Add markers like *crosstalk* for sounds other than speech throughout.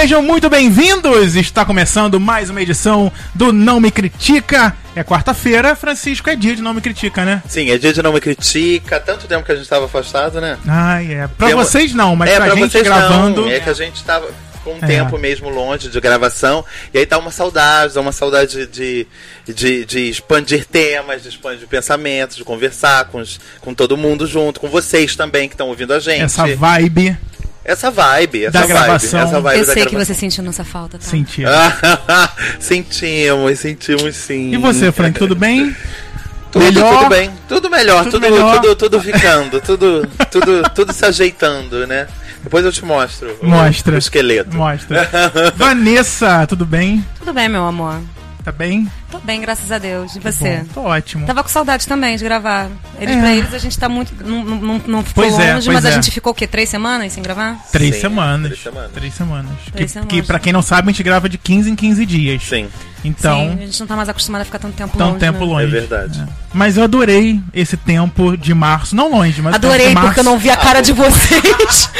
Sejam muito bem-vindos! Está começando mais uma edição do Não Me Critica. É quarta-feira, Francisco, é dia de Não Me Critica, né? Sim, é dia de não me critica. Tanto tempo que a gente estava afastado, né? Ai, é. Pra uma- vocês não, mas é, pra, pra gente vocês gravando. não. É que a gente tava com um É. tempo mesmo longe de gravação. E aí dá uma saudade, dá uma saudade de, de, de expandir temas, de expandir pensamentos, de conversar com, os- com todo mundo junto, com vocês também que estão ouvindo a gente. Essa vibe Essa vibe, essa Da vibe, gravação. essa vibe Eu da sei que você sentiu nossa falta, tá? sentir. *laughs* sentimos, sentimos sim. E você, Frank, tudo bem? *laughs* Tudo, Melhor? tudo bem, tudo melhor, Tudo tudo, melhor. tudo, tudo ficando, tudo, tudo, tudo se ajeitando, né? Depois eu te mostro. o- Mostra. O esqueleto. Mostra. *laughs* Vanessa, tudo bem? Tudo bem, meu amor. Tá bem? Tô bem, graças a Deus. E você? Bom, tô ótimo. Tava com saudade também de gravar. Eles, É. pra eles, a gente tá muito. Não, não, não ficou Pois é, longe, pois mas é. a gente ficou o quê? Três semanas sem gravar? Três, Sim, semanas. três semanas. Três semanas. Três que, semanas. que pra quem não sabe, a gente grava de 15 em 15 dias. Sim, Então, Sim, a gente não tá mais acostumado a ficar tanto tempo tão longe. tempo né? longe. é verdade. Mas eu adorei esse tempo de março. Não longe, mas Adorei, de março. porque eu não vi a cara de vocês.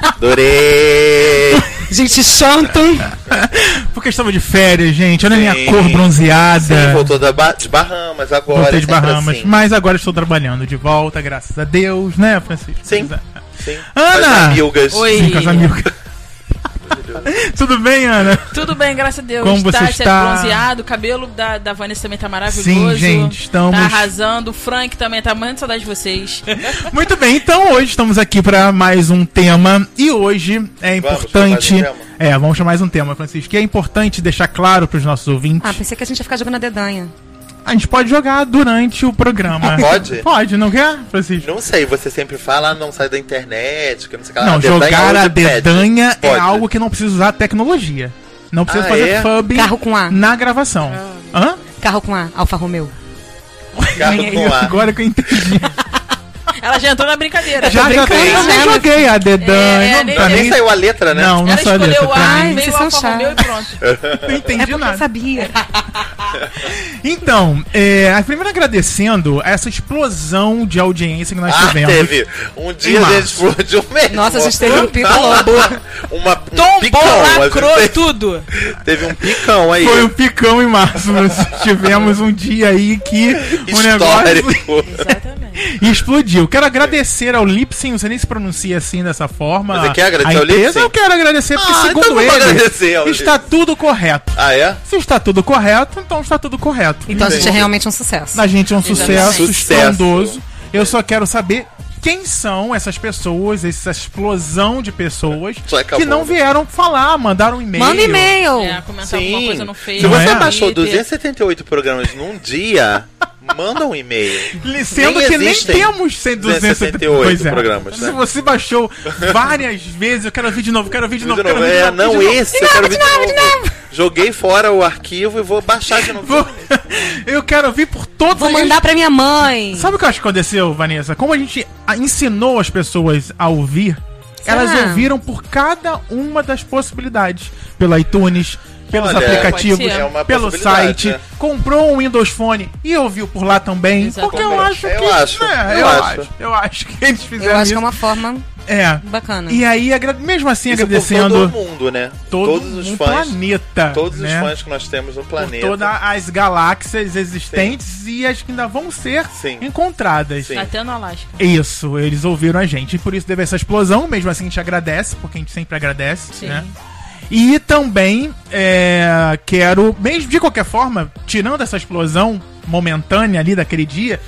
Adorei! *laughs* gente chanta. *laughs* Porque estava de férias, gente. Olha a minha cor bronzeada. Sim, voltou da ba de Bahamas agora. Voltei de é sempre Bahamas. assim. Mas agora estou trabalhando de volta, graças a Deus, né, Francisco? Sim. Pois Sim. Ana! As amigas. Oi. é. Sim, com as amigas. *laughs* Tudo bem, Ana? Tudo bem, graças a Deus. Como você tá, está? bronzeado, o cabelo da, da Vanessa também tá maravilhoso. Sim, gente, estamos- Tá arrasando. O Frank também tá muito saudade de vocês. *laughs* Muito bem, então hoje estamos aqui para mais um tema. E hoje é Vamos importante. mais um é, vamos chamar mais um tema, Francisco. Que é importante deixar claro para os nossos ouvintes. Ah, pensei que a gente ia ficar jogando a dedanha. A gente pode jogar durante o programa. *laughs* Pode? Pode, não quer, Francisco? Não sei, você sempre fala, ah, não sai da internet, que não sei o que lá. Não, dedanha jogar a hoje pede. dedanha é Pode. algo que não precisa usar tecnologia. Não precisa Ah, fazer é? fub Carro com A. na gravação. Hã? Carro com A, Alfa Romeo. Carro *laughs* com A. Agora que eu entendi. *laughs* Ela já entrou na brincadeira. já, já, brincando. eu nem joguei a dedanha. É, não, nem- pra Nem mim, saiu a letra, né? não, não Ela saiu a escolheu letra. A, veio o Alfa Romeo e pronto. *laughs* Não É entendi porque eu nada. sabia. *laughs* Então, é, primeiro agradecendo essa explosão de audiência que nós Ah, tivemos. teve. Um dia Em a gente março. explodiu mesmo. Nossa, a gente teve um pico louco. Uma, um Tombou, picão. lacrou teve- tudo. Teve um picão aí. Foi um picão em março. *laughs* Nós tivemos um dia aí que o negócio Histórico. Exatamente. explodiu. Quero agradecer ao Lipsin, não sei nem se pronuncia assim dessa forma. Você quer agradecer a ao Lipsin? Eu quero agradecer, porque Ah, então segundo vamos ele, está tudo correto. Ah, é? Se está tudo correto, então está tudo correto. Então a gente é Entendi. realmente um sucesso. A gente é um sucesso Sucesso. estrondoso. Eu só quero saber quem são essas pessoas, essa explosão de pessoas que não né? vieram falar, mandaram um e-mail. Manda e-mail. É, comentar alguma Sim. coisa no Face. Se você é? baixou Twitter. 278 programas num dia, *laughs* manda um e-mail. Sendo Nem que nem temos 278 278 programas, né? Se você baixou várias vezes, eu quero ouvir de novo, quero ouvir de novo, Vídeo quero novo. ouvir de É, novo. não de novo. esse, eu quero ver de novo. Joguei fora o arquivo e vou baixar de novo. Vou- *laughs* Eu quero ouvir por todos Vou mandar pra minha mãe. Sabe o que eu acho que aconteceu, Vanessa? Como a gente ensinou as pessoas a ouvir, Será? elas ouviram por cada uma das possibilidades. Pelo iTunes, pelos Olha, aplicativos. É pelo site, né? comprou um Windows Phone e ouviu por lá também. Exatamente. Porque eu acho Eu que. acho, né, eu eu, acho. acho. Eu acho que eles fizeram Eu acho isso. que é uma forma É. bacana. E aí, mesmo assim, Isso por agradecendo todo mundo, né? todo todos os um fãs. planeta. Todos né? os fãs que nós temos no Por planeta. todas as galáxias existentes e as que ainda vão ser Sim. encontradas. Sim. Até no Alasca. Isso, eles ouviram a gente. E por isso teve essa explosão. Mesmo assim, a gente agradece, porque a gente sempre agradece, Sim. né? E também é, quero, mesmo de qualquer forma, tirando essa explosão momentânea ali daquele dia,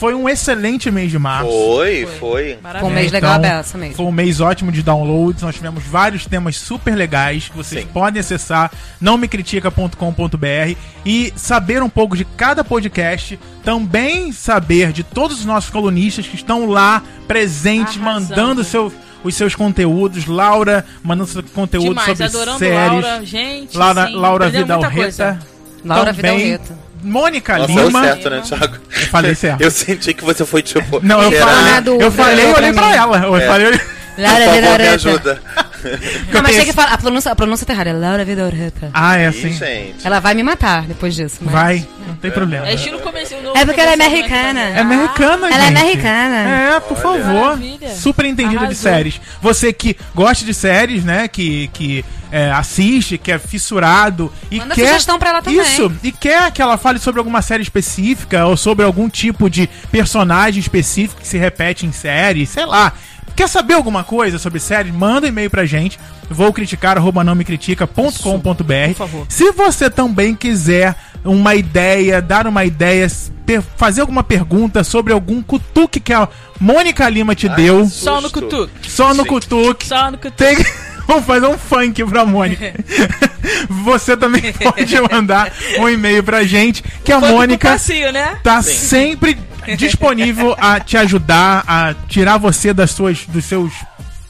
foi um excelente mês de março. Foi, Foi. foi. Foi um Maravilha. mês Então, legal aberto mesmo. Foi um mês ótimo de downloads. Nós tivemos vários temas super legais que vocês Sim. podem acessar nãomecritica.com.br e saber um pouco de cada podcast. Também saber de todos os nossos colunistas que estão lá presentes, Arrasando. mandando seu, os seus conteúdos. Laura mandando seu conteúdo Demais, sobre adorando séries. Laura, gente. Laura, sim, Laura Vidal-Reta. coisa. Laura também. Vidal-Reta. Mônica Nossa, deu Lima. certo, né, Thiago? Eu falei certo. Eu senti que você foi tipo. Não, eu falei, eu falei e olhei pra ela. Eu É. falei, Por favor, me ajuda. Não, mas tem que falar. A pronúncia, a pronúncia tá errada. É Laura Vidoreta. Ah, é Ih, assim. gente. Ela vai me matar depois disso. mas- Vai, não tem problema. É estilo comercial. É porque ela é americana. É americana, Ela é gente. americana. É, por favor. Maravilha. Super entendida de Arrasou. séries. Você que gosta de séries, né? Que, que é, assiste, que é fissurado e Manda quer. sugestão pra ela também. Isso, e quer que ela fale sobre alguma série específica ou sobre algum tipo de personagem específico que se repete em série, sei lá. Quer saber alguma coisa sobre séries? Manda um e-mail pra gente. Vou criticar, arroba não me critica.com.br. Por favor. Se você também quiser uma ideia, dar uma ideia, fazer alguma pergunta sobre algum cutuque que a Mônica Lima te deu, Só no cutuque. só no Sim. cutuque, Só no cutuque. tem que... Vamos fazer um funk pra Mônica. *laughs* Você também pode mandar um e-mail pra gente, que a Mônica passeio, né? tá sempre disponível a te ajudar, a tirar você das suas, dos seus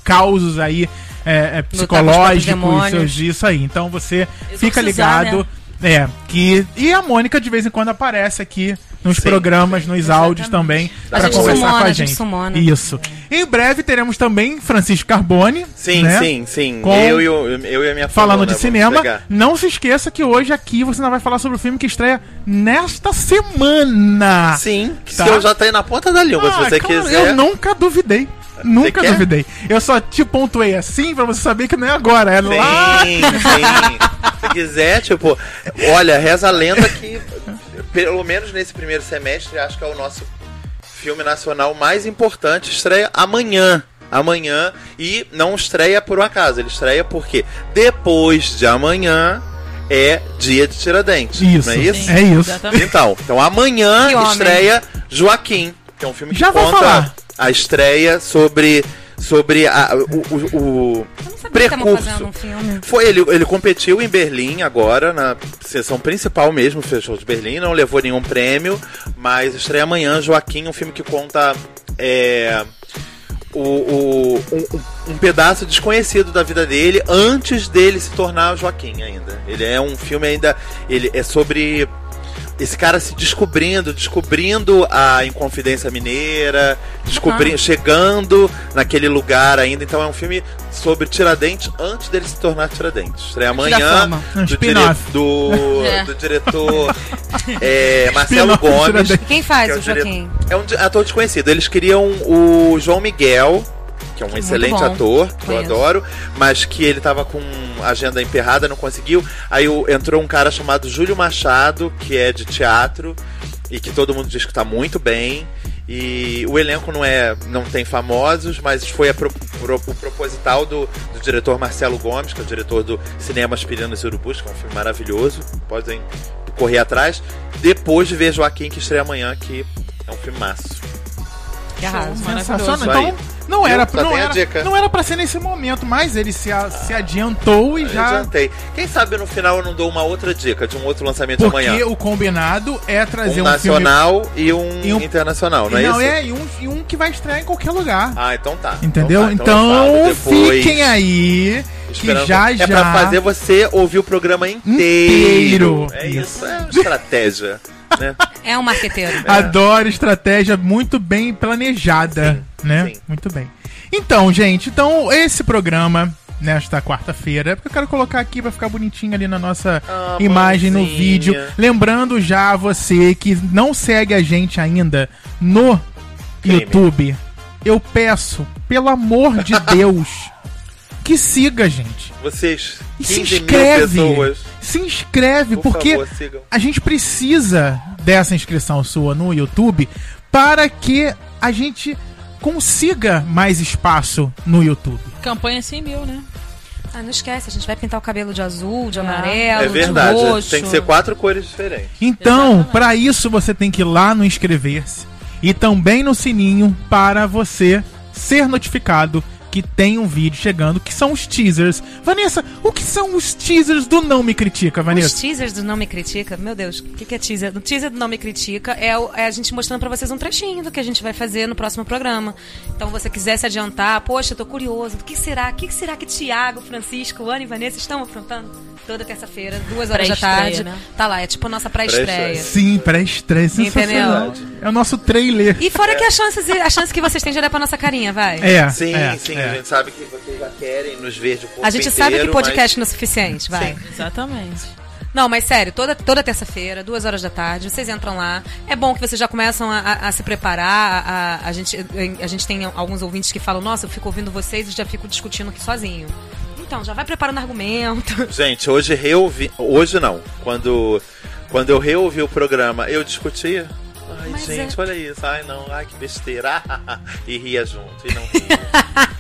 causos aí é, é, psicológicos, seus, isso aí. Então você fica Exorcizar, ligado. É, que. E a Mônica de vez em quando aparece aqui nos Sim, programas, nos áudios também, A para conversar sumona, com a a gente sumona. Isso. Em breve teremos também Francisco Carbone. Sim, né? sim, sim. Com- Eu, e o- eu e a minha Falando fulana, de cinema, pegar. não se esqueça que hoje aqui você não vai falar sobre o filme que estreia nesta semana. Sim, que Tá. se eu já tá aí na ponta da língua, se Ah, você claro, quiser. Eu nunca duvidei. Nunca quer? duvidei. Eu só te pontuei assim pra você saber que não é agora, é lá. Sim, sim. Se quiser, tipo, olha, reza a lenda que, pelo menos nesse primeiro semestre, acho que é o nosso filme nacional mais importante. Estreia amanhã. Amanhã. E não estreia por um acaso, ele estreia porque depois de amanhã é dia de Tiradentes. Isso. Não é isso? É isso. Então, então amanhã estreia Joaquim, que é um filme que Já vou conta falar. a estreia sobre sobre a, o, o, o fazendo um filme. foi ele, ele competiu em Berlim agora, na sessão principal mesmo, fechou de Berlim, não levou nenhum prêmio, mas estreia amanhã Joaquim, um filme que conta é, o, o- um, um pedaço desconhecido da vida dele antes dele se tornar Joaquim ainda. Ele é um filme ainda. Ele é sobre esse cara se descobrindo, descobrindo a Inconfidência Mineira, descobrindo, chegando naquele lugar ainda. Então é um filme sobre Tiradentes antes dele se tornar Tiradentes. Estreia amanhã. Um do, dire- *laughs* do, É. do diretor *laughs* é, Marcelo Gomes. Tiradentes. Quem que faz é o Joaquim? É um ator desconhecido. Eles queriam o João Miguel, que é um excelente ator, que eu Conheço. adoro, mas que ele tava com agenda emperrada, não conseguiu. Aí entrou um cara chamado Júlio Machado, que é de teatro e que todo mundo diz que tá muito bem. E o elenco não é, não tem famosos, mas foi a pro- pro- o proposital do, do diretor Marcelo Gomes, que é o diretor do Cinema Aspirinos e Urubus, que é um filme maravilhoso. Podem correr atrás. Depois de ver Joaquim, que estreia amanhã, que é um filme maço. Que arraso. Sensacional. Isso Então. Não era, só não, era, dica. não era pra ser nesse momento, mas ele se, a- se adiantou e Eu já. Adiantei. Quem sabe no final eu não dou uma outra dica de um outro lançamento Porque amanhã. o combinado é trazer Um um, nacional e, um E um- internacional, não filme. é Não, isso? é, e um, e um que vai estrear em qualquer lugar. Ah, então tá. Entendeu? tá, Então, eu falo depois, fiquem aí. esperando. Que já é já. pra fazer você ouvir o programa inteiro. Inteiro. É Isso. isso, é uma estratégia. Né? É um marqueteiro. Adoro estratégia muito bem planejada, né? sim. Muito bem. Então, gente, então esse programa nesta quarta-feira, porque eu quero colocar aqui pra ficar bonitinho ali na nossa Ah, imagem no mãozinha. vídeo, lembrando já a você que não segue a gente ainda no Crime. YouTube, eu peço, pelo amor de *laughs* Deus, que siga gente. Vocês, E se 15 mil inscreve. pessoas, Se inscreve, por porque favor, a gente precisa dessa inscrição sua no YouTube para que a gente consiga mais espaço no YouTube. Campanha 100 mil, né? Ah, não esquece, a gente vai pintar o cabelo de azul, de Ah. amarelo, É verdade, de roxo. tem que ser quatro cores diferentes. Então, para isso você tem que ir lá no inscrever-se e também no sininho para você ser notificado que tem um vídeo chegando, que são os teasers. Vanessa, o que são os teasers do Não Me Critica, Os Vanessa? teasers do Não Me Critica, meu Deus, o que, que é teaser? O teaser do Não Me Critica é, o- é a gente mostrando pra vocês um trechinho do que a gente vai fazer no próximo programa. Então, se você quiser se adiantar, poxa, eu tô curioso, o que será? O que será que Tiago, Francisco, Ana e Vanessa estão aprontando? Toda terça-feira, duas horas da tarde. né? Tá lá, é tipo a nossa pré-estreia. Sim, pré-estreia, sensacional. Entendeu? É o nosso trailer. E fora que a chance, a chance que vocês têm de olhar pra nossa carinha, vai. É, Sim, é, sim, é. A gente sabe que vocês já querem nos ver de corpo A gente sabe que podcast não é suficiente, vai. Sim. Exatamente. Não, mas sério, toda, toda terça-feira, duas horas da tarde, vocês entram lá. É bom que vocês já começam a, a- a se preparar. A, a gente, a gente tem alguns ouvintes que falam, nossa, eu fico ouvindo vocês e já fico discutindo aqui sozinho. Então, já vai preparando argumento. Mas, *laughs* gente, hoje reouvi. Hoje não. Quando, quando eu reouvi o programa, eu discutia. Ai, Mas gente, é- olha isso. Ai, não, ai, que besteira. *laughs* e ria junto. E não ria. *laughs*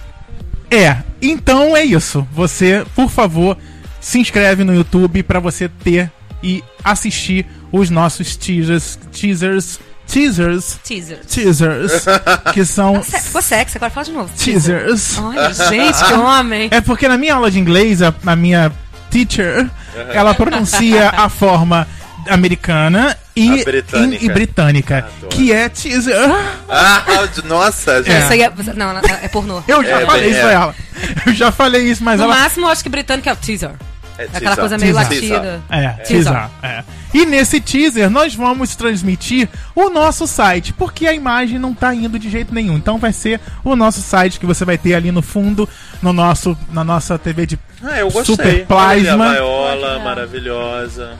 É, então é isso. Você, por favor, se inscreve no YouTube pra você ter e assistir os nossos teasers, teasers, teasers, Teaser. teasers, *laughs* que são Ficou sexy, agora fala de novo. teasers. Olha, gente, que homem. É porque na minha aula de inglês, a, a minha teacher, ela pronuncia a forma americana e, britânica. e- e britânica, que é teaser. ah, de- nossa, gente. Isso aí é, não, é pornô. Eu já É, falei bem, isso é. pra ela. Eu já falei isso, mas No ela máximo, eu acho que britânico é o teaser. É Aquela teaser. coisa meio Teaser. latida. É, Teaser. É. E nesse teaser nós vamos transmitir o nosso site, porque a imagem não tá indo de jeito nenhum. Então vai ser o nosso site que você vai ter ali no fundo, no nosso, na nossa TV de Ah, eu gostei. Super Olha ali plasma. A Vaiola, maravilhosa.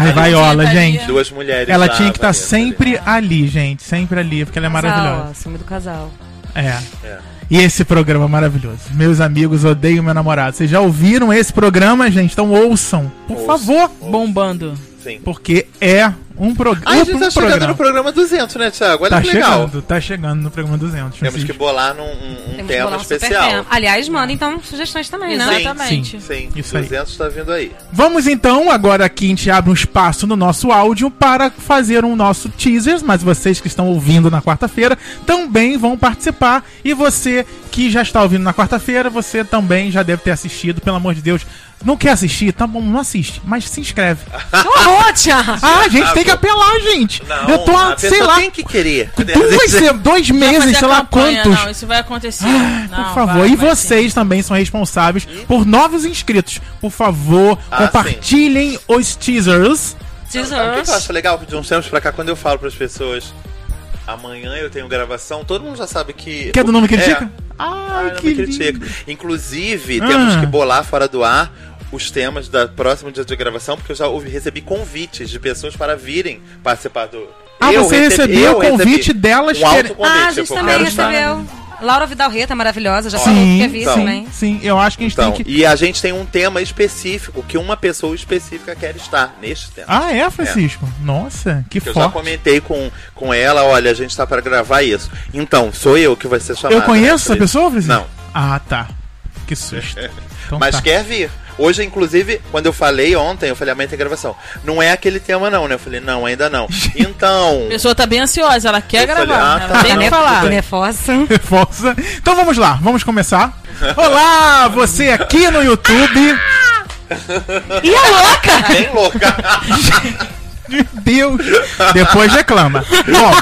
Ai, Vaiola, gente. Duas mulheres. Ela lá, tinha que estar Vanessa, sempre ali, gente. Sempre ali, porque ela é Casal, maravilhosa. ó, ciúme do casal. É. É. E esse programa é maravilhoso. Meus amigos, odeio meu namorado. Vocês já ouviram esse programa, gente? Então ouçam, por Ouçam. favor. Bombando. Sim. Porque é um, prog Ai, a gente um tá chegando no programa 200, né, Thiago? Olha Tá que legal. chegando, tá chegando no programa 200. Temos Francisco. que bolar num, um, um Temos tema bolar um especial. tema. Aliás, manda então sugestões também, né? Sim, Exatamente. Sim, Isso aí. 200 tá vindo aí. Vamos então, agora aqui a gente abre um espaço no nosso áudio para fazer um nosso teaser, mas vocês que estão ouvindo na quarta-feira também vão participar. E você que já está ouvindo na quarta-feira, você também já deve ter assistido, pelo amor de Deus. Não quer assistir? Tá bom, não assiste, mas se inscreve. Que horror, Thiago! Ah, a gente tem que apelar, gente. Não, Eu tô, a sei lá, tem que querer. duas, dois meses, sei lá campanha, quantos. Não, isso vai acontecer. Por Não, favor, vai, e vocês também são responsáveis por novos inscritos. Por favor, Ah, compartilhem os teasers. sim. Sabe o que eu Teasers. acho legal? De uns tempos pra cá, quando eu falo pras pessoas amanhã eu tenho gravação, todo mundo já sabe que. Que é do Nome É. Critica? Ah, Ai, não que critica. lindo. Inclusive, Ah. temos que bolar fora do ar os temas da próximo dia de gravação, porque eu já ouvi, recebi convites de pessoas para virem participar do. Ah, Eu você recebi- recebeu eu o convite delas Um autoconvite. Ah, a gente tipo, também estar- recebeu. Laura Vidal Reta, maravilhosa, já falou que quer vir então. também. sim, eu acho que a gente Então, tem que. e a gente tem um tema específico que uma pessoa específica quer estar neste tema. Ah, é, Francisco? Nossa, que Que eu já forte. comentei com, com ela, olha, a gente tá para gravar isso. Então, sou eu que vai ser chamado. Eu conheço né, essa pessoa, Francisco? Não. Ah, tá. Que susto. *laughs* Então Mas tá. quer vir. Hoje, inclusive, quando eu falei ontem, eu falei, amanhã tem gravação. Não é aquele tema, não, né? Eu falei, não, ainda não. *laughs* Então. A pessoa tá bem ansiosa, ela quer Eu falei, gravar. ah, ela tá. tem que Né- falar. *laughs* Nervosa. Força. Então vamos lá, vamos começar. *laughs* Olá, você aqui no YouTube. E a louca? Bem louca. Meu Deus! Depois reclama. Bom,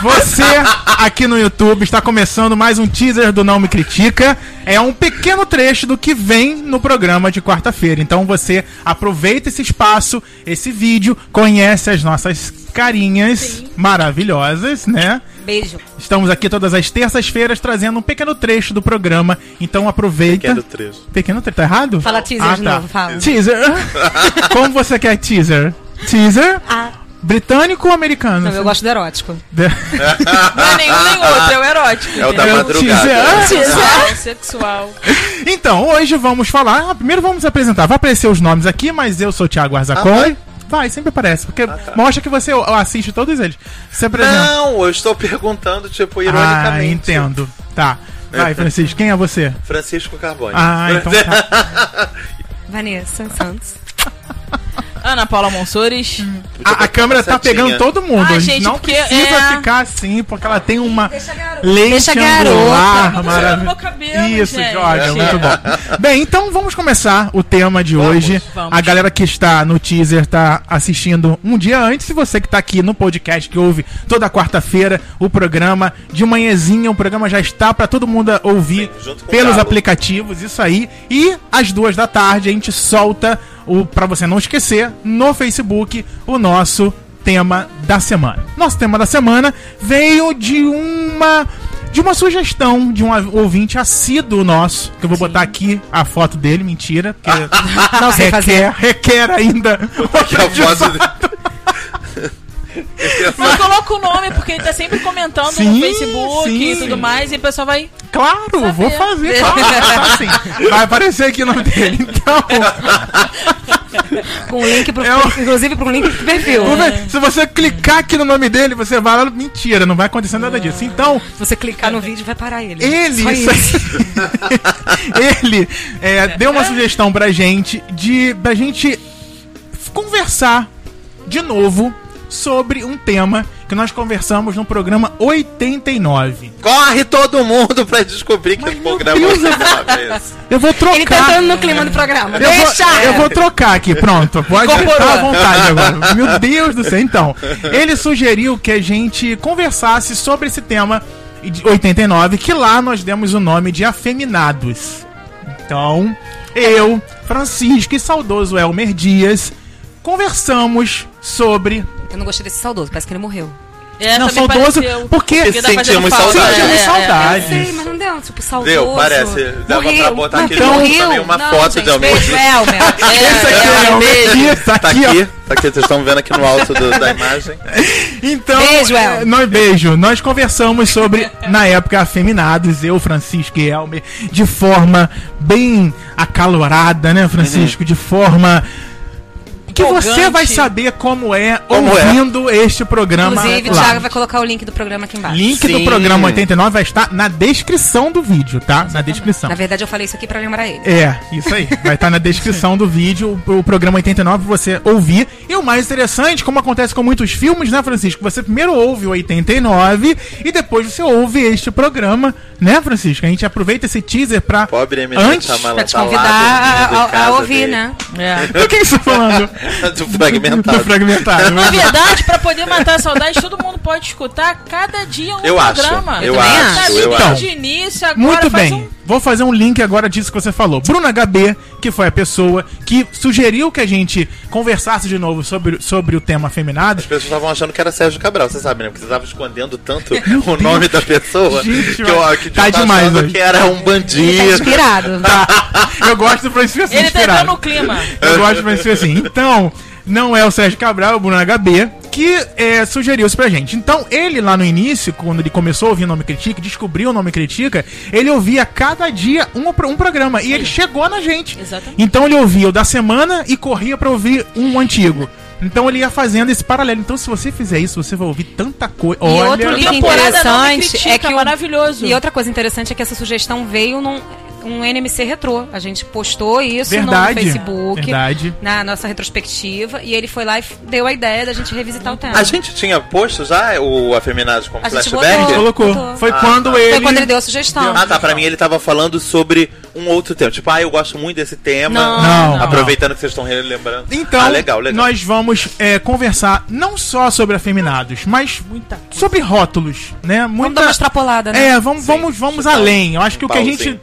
você aqui no YouTube está começando mais um teaser do Não Me Critica. É um pequeno trecho do que vem no programa de quarta-feira. Então você aproveita esse espaço, esse vídeo, conhece as nossas carinhas maravilhosas, né? Beijo. Estamos aqui todas as terças-feiras trazendo um pequeno trecho do programa. Então aproveita. Pequeno trecho. Pequeno trecho, tá errado? Fala teaser ah, de tá. novo, fala. Teaser. *laughs* Como você quer teaser? Teaser? Ah, Britânico ou americano? não, eu gosto do erótico. De- Não é nenhum nem outro, é o erótico. É o da entendeu? madrugada. Teaser. Sexual, sexual. Então, hoje vamos falar. ah, Primeiro vamos apresentar. Vai aparecer os nomes aqui, mas eu sou o Thiago Arzacon. Ah, vai? vai? sempre aparece, porque tá. mostra que você assiste todos eles. Você apresenta. Não, eu estou perguntando, tipo, ah, ironicamente. entendo. Tá. Vai, Francisco, quem é você? Francisco Carbone. Ah, então tá. *laughs* Vanessa Santos. *laughs* Ana Paula Monsores. A, a câmera tá pegando todo mundo. Ah, a gente gente, não porque precisa é- ficar assim, porque ela tem uma lente Deixa a angular. Tá maravilhosa. Isso, gente. Jorge, muito bom. Bem, então vamos começar o tema de Vamos, hoje. vamos. A galera que está no teaser tá assistindo um dia antes. E você que tá aqui no podcast que ouve toda quarta-feira o programa de manhãzinha, o programa já está para todo mundo ouvir o pelos aplicativos, isso aí. E às duas da tarde a gente solta o para você não esquecer no Facebook o nosso tema da semana. Nosso tema da semana veio de uma de uma sugestão de um ouvinte assíduo nosso, que eu vou botar aqui a foto dele, mentira, porque *laughs* Não sei requer, fazer. requer ainda. *laughs* Aqui a foto dele. *laughs* Mas coloca o nome, porque ele tá sempre comentando Sim, no Facebook sim. e tudo mais, e o pessoal vai. Claro, Saber. vou fazer, claro, tá assim. Vai aparecer aqui o nome dele. Então, *laughs* Com link pro, É o- *laughs* inclusive pro link pro perfil. ver, se você clicar aqui no nome dele, você vai lá. Mentira, não vai acontecer nada disso. Então, Se você clicar no vídeo, vai parar ele. Ele, Só isso *laughs* ele é, deu uma sugestão pra gente de da gente conversar de novo sobre um tema que nós conversamos no programa 89. Corre todo mundo pra descobrir que Mas, meu programa Deus, é uma vez. Eu vou trocar. Ele tá entrando no clima do programa. Eu vou, Deixa! eu vou trocar aqui, pronto. Pode estar à vontade *laughs* agora. Meu Deus do céu. Então, ele sugeriu que a gente conversasse sobre esse tema de 89, que lá nós demos o nome de Afeminados. Então, eu, Francisco e saudoso Elmer Dias conversamos sobre. Eu não gostei desse saudoso, parece que ele morreu. É, não, saudoso, pareceu. porque tá Sentimos falta. saudade. Sentimos é, é, saudade. Eu sei, mas não deu, tipo, saudoso. Deu, parece. Dava Morreu. pra botar aqui junto morreu? também uma Não, foto gente, de. Elmer. *laughs* Esse aqui é o é, Elmer beijo. Dias, tá aqui, ó. aqui, tá aqui, vocês estão vendo aqui no alto do- da imagem. *laughs* Então, Beijo, é, El. nós beijo. Nós conversamos sobre *laughs* na época afeminados, eu, Francisco e Elmer, de forma bem acalorada, né, Francisco, de forma que você vai saber como é Como é. ouvindo este programa Inclusive, o. Thiago vai colocar o link do programa aqui embaixo. Link do Sim. programa 89 vai estar na descrição do vídeo, tá? Na descrição. Na verdade, eu falei isso aqui pra lembrar ele. É, isso aí. Vai estar na descrição do vídeo o, programa 89 pra você ouvir. E o mais interessante, como acontece com muitos filmes, né, Francisco? Você primeiro ouve o 89 e depois você ouve este programa, né, Francisco? A gente aproveita esse teaser pra. Pobre eminente Antes, Amala Pra te tá lá convidar a, a- a ouvir, dele. né? É. Do que você tá falando? *laughs* Do *laughs* Do fragmentado. fragmentado. Na verdade, pra poder matar a saudade, todo mundo pode escutar cada dia um Eu acho, programa. eu também acho, acho. eu Então, acho. de início, agora Muito faz bem. um- Vou fazer um link agora disso que você falou. Bruna HB, que foi a pessoa que sugeriu que a gente conversasse de novo sobre, sobre o tema afeminado. As pessoas estavam achando que era Sérgio Cabral, você sabe, né? Porque você tava escondendo tanto *laughs* o nome da pessoa Gente, que eu que tá tava demais achando hoje. que era um Ele tá bandido. inspirado. *laughs* Tá. Eu gosto do Francisco assim, Ele tá inspirado. no clima. Eu gosto de Francisco assim. Então, não é o Sérgio Cabral, é o Bruno HB, que é, sugeriu isso pra gente. Então, ele lá no início, quando ele começou a ouvir o Nome Critica, descobriu o Nome Critica, ele ouvia cada dia um, um programa. E ele chegou na gente. Exatamente. Então, ele ouvia o da semana e corria pra ouvir um antigo. Então ele ia fazendo esse paralelo. Então, se você fizer isso, você vai ouvir tanta coisa. E outro link interessante critica, é que o- maravilhoso. E outra coisa interessante é que essa sugestão veio num um NMC retrô. A gente postou isso Verdade. no Facebook, Verdade. na nossa retrospectiva, e ele foi lá e deu a ideia da gente revisitar o tema. A gente tinha posto já o Afeminados como A gente flashback? botou. Colocou. Botou. Foi Ah, quando tá. ele. Foi quando ele deu a sugestão. Ah, tá. Pra mim ele tava falando sobre um outro tema. Tipo, ah, eu gosto muito desse tema. Não, Não, não. Aproveitando que vocês estão relembrando. Então, ah, legal, legal. nós vamos é, conversar não só sobre afeminados, mas Muita coisa. sobre rótulos, né? Vamos Muita... dar uma extrapolada, né? É, vamos, Sim, vamos, vamos um- além. Eu acho que o que a gente.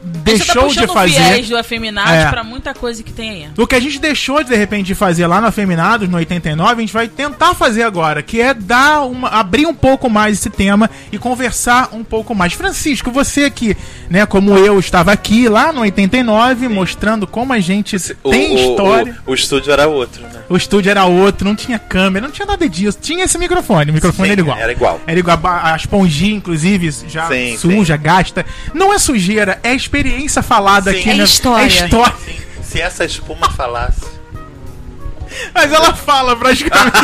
Deixou de fazer. viés do afeminado É. pra muita coisa que tem aí. O que a gente deixou de, de repente de fazer lá no Afeminados, no 89, a gente vai tentar fazer agora, que é dar uma, abrir um pouco mais esse tema e conversar um pouco mais. Francisco, você que, né, como eu, estava aqui lá no 89, mostrando como a gente O, tem o- história. O, o estúdio era outro, né? O estúdio era outro, não tinha câmera, não tinha nada disso. Tinha esse microfone, o microfone Sim, era igual. era igual. Era igual. A a esponjinha, inclusive, já Sim, suja, gasta. Não é sujeira, é experiência falada Sim. aqui, É né? história. É história. Se essa espuma falasse. Mas ela fala praticamente.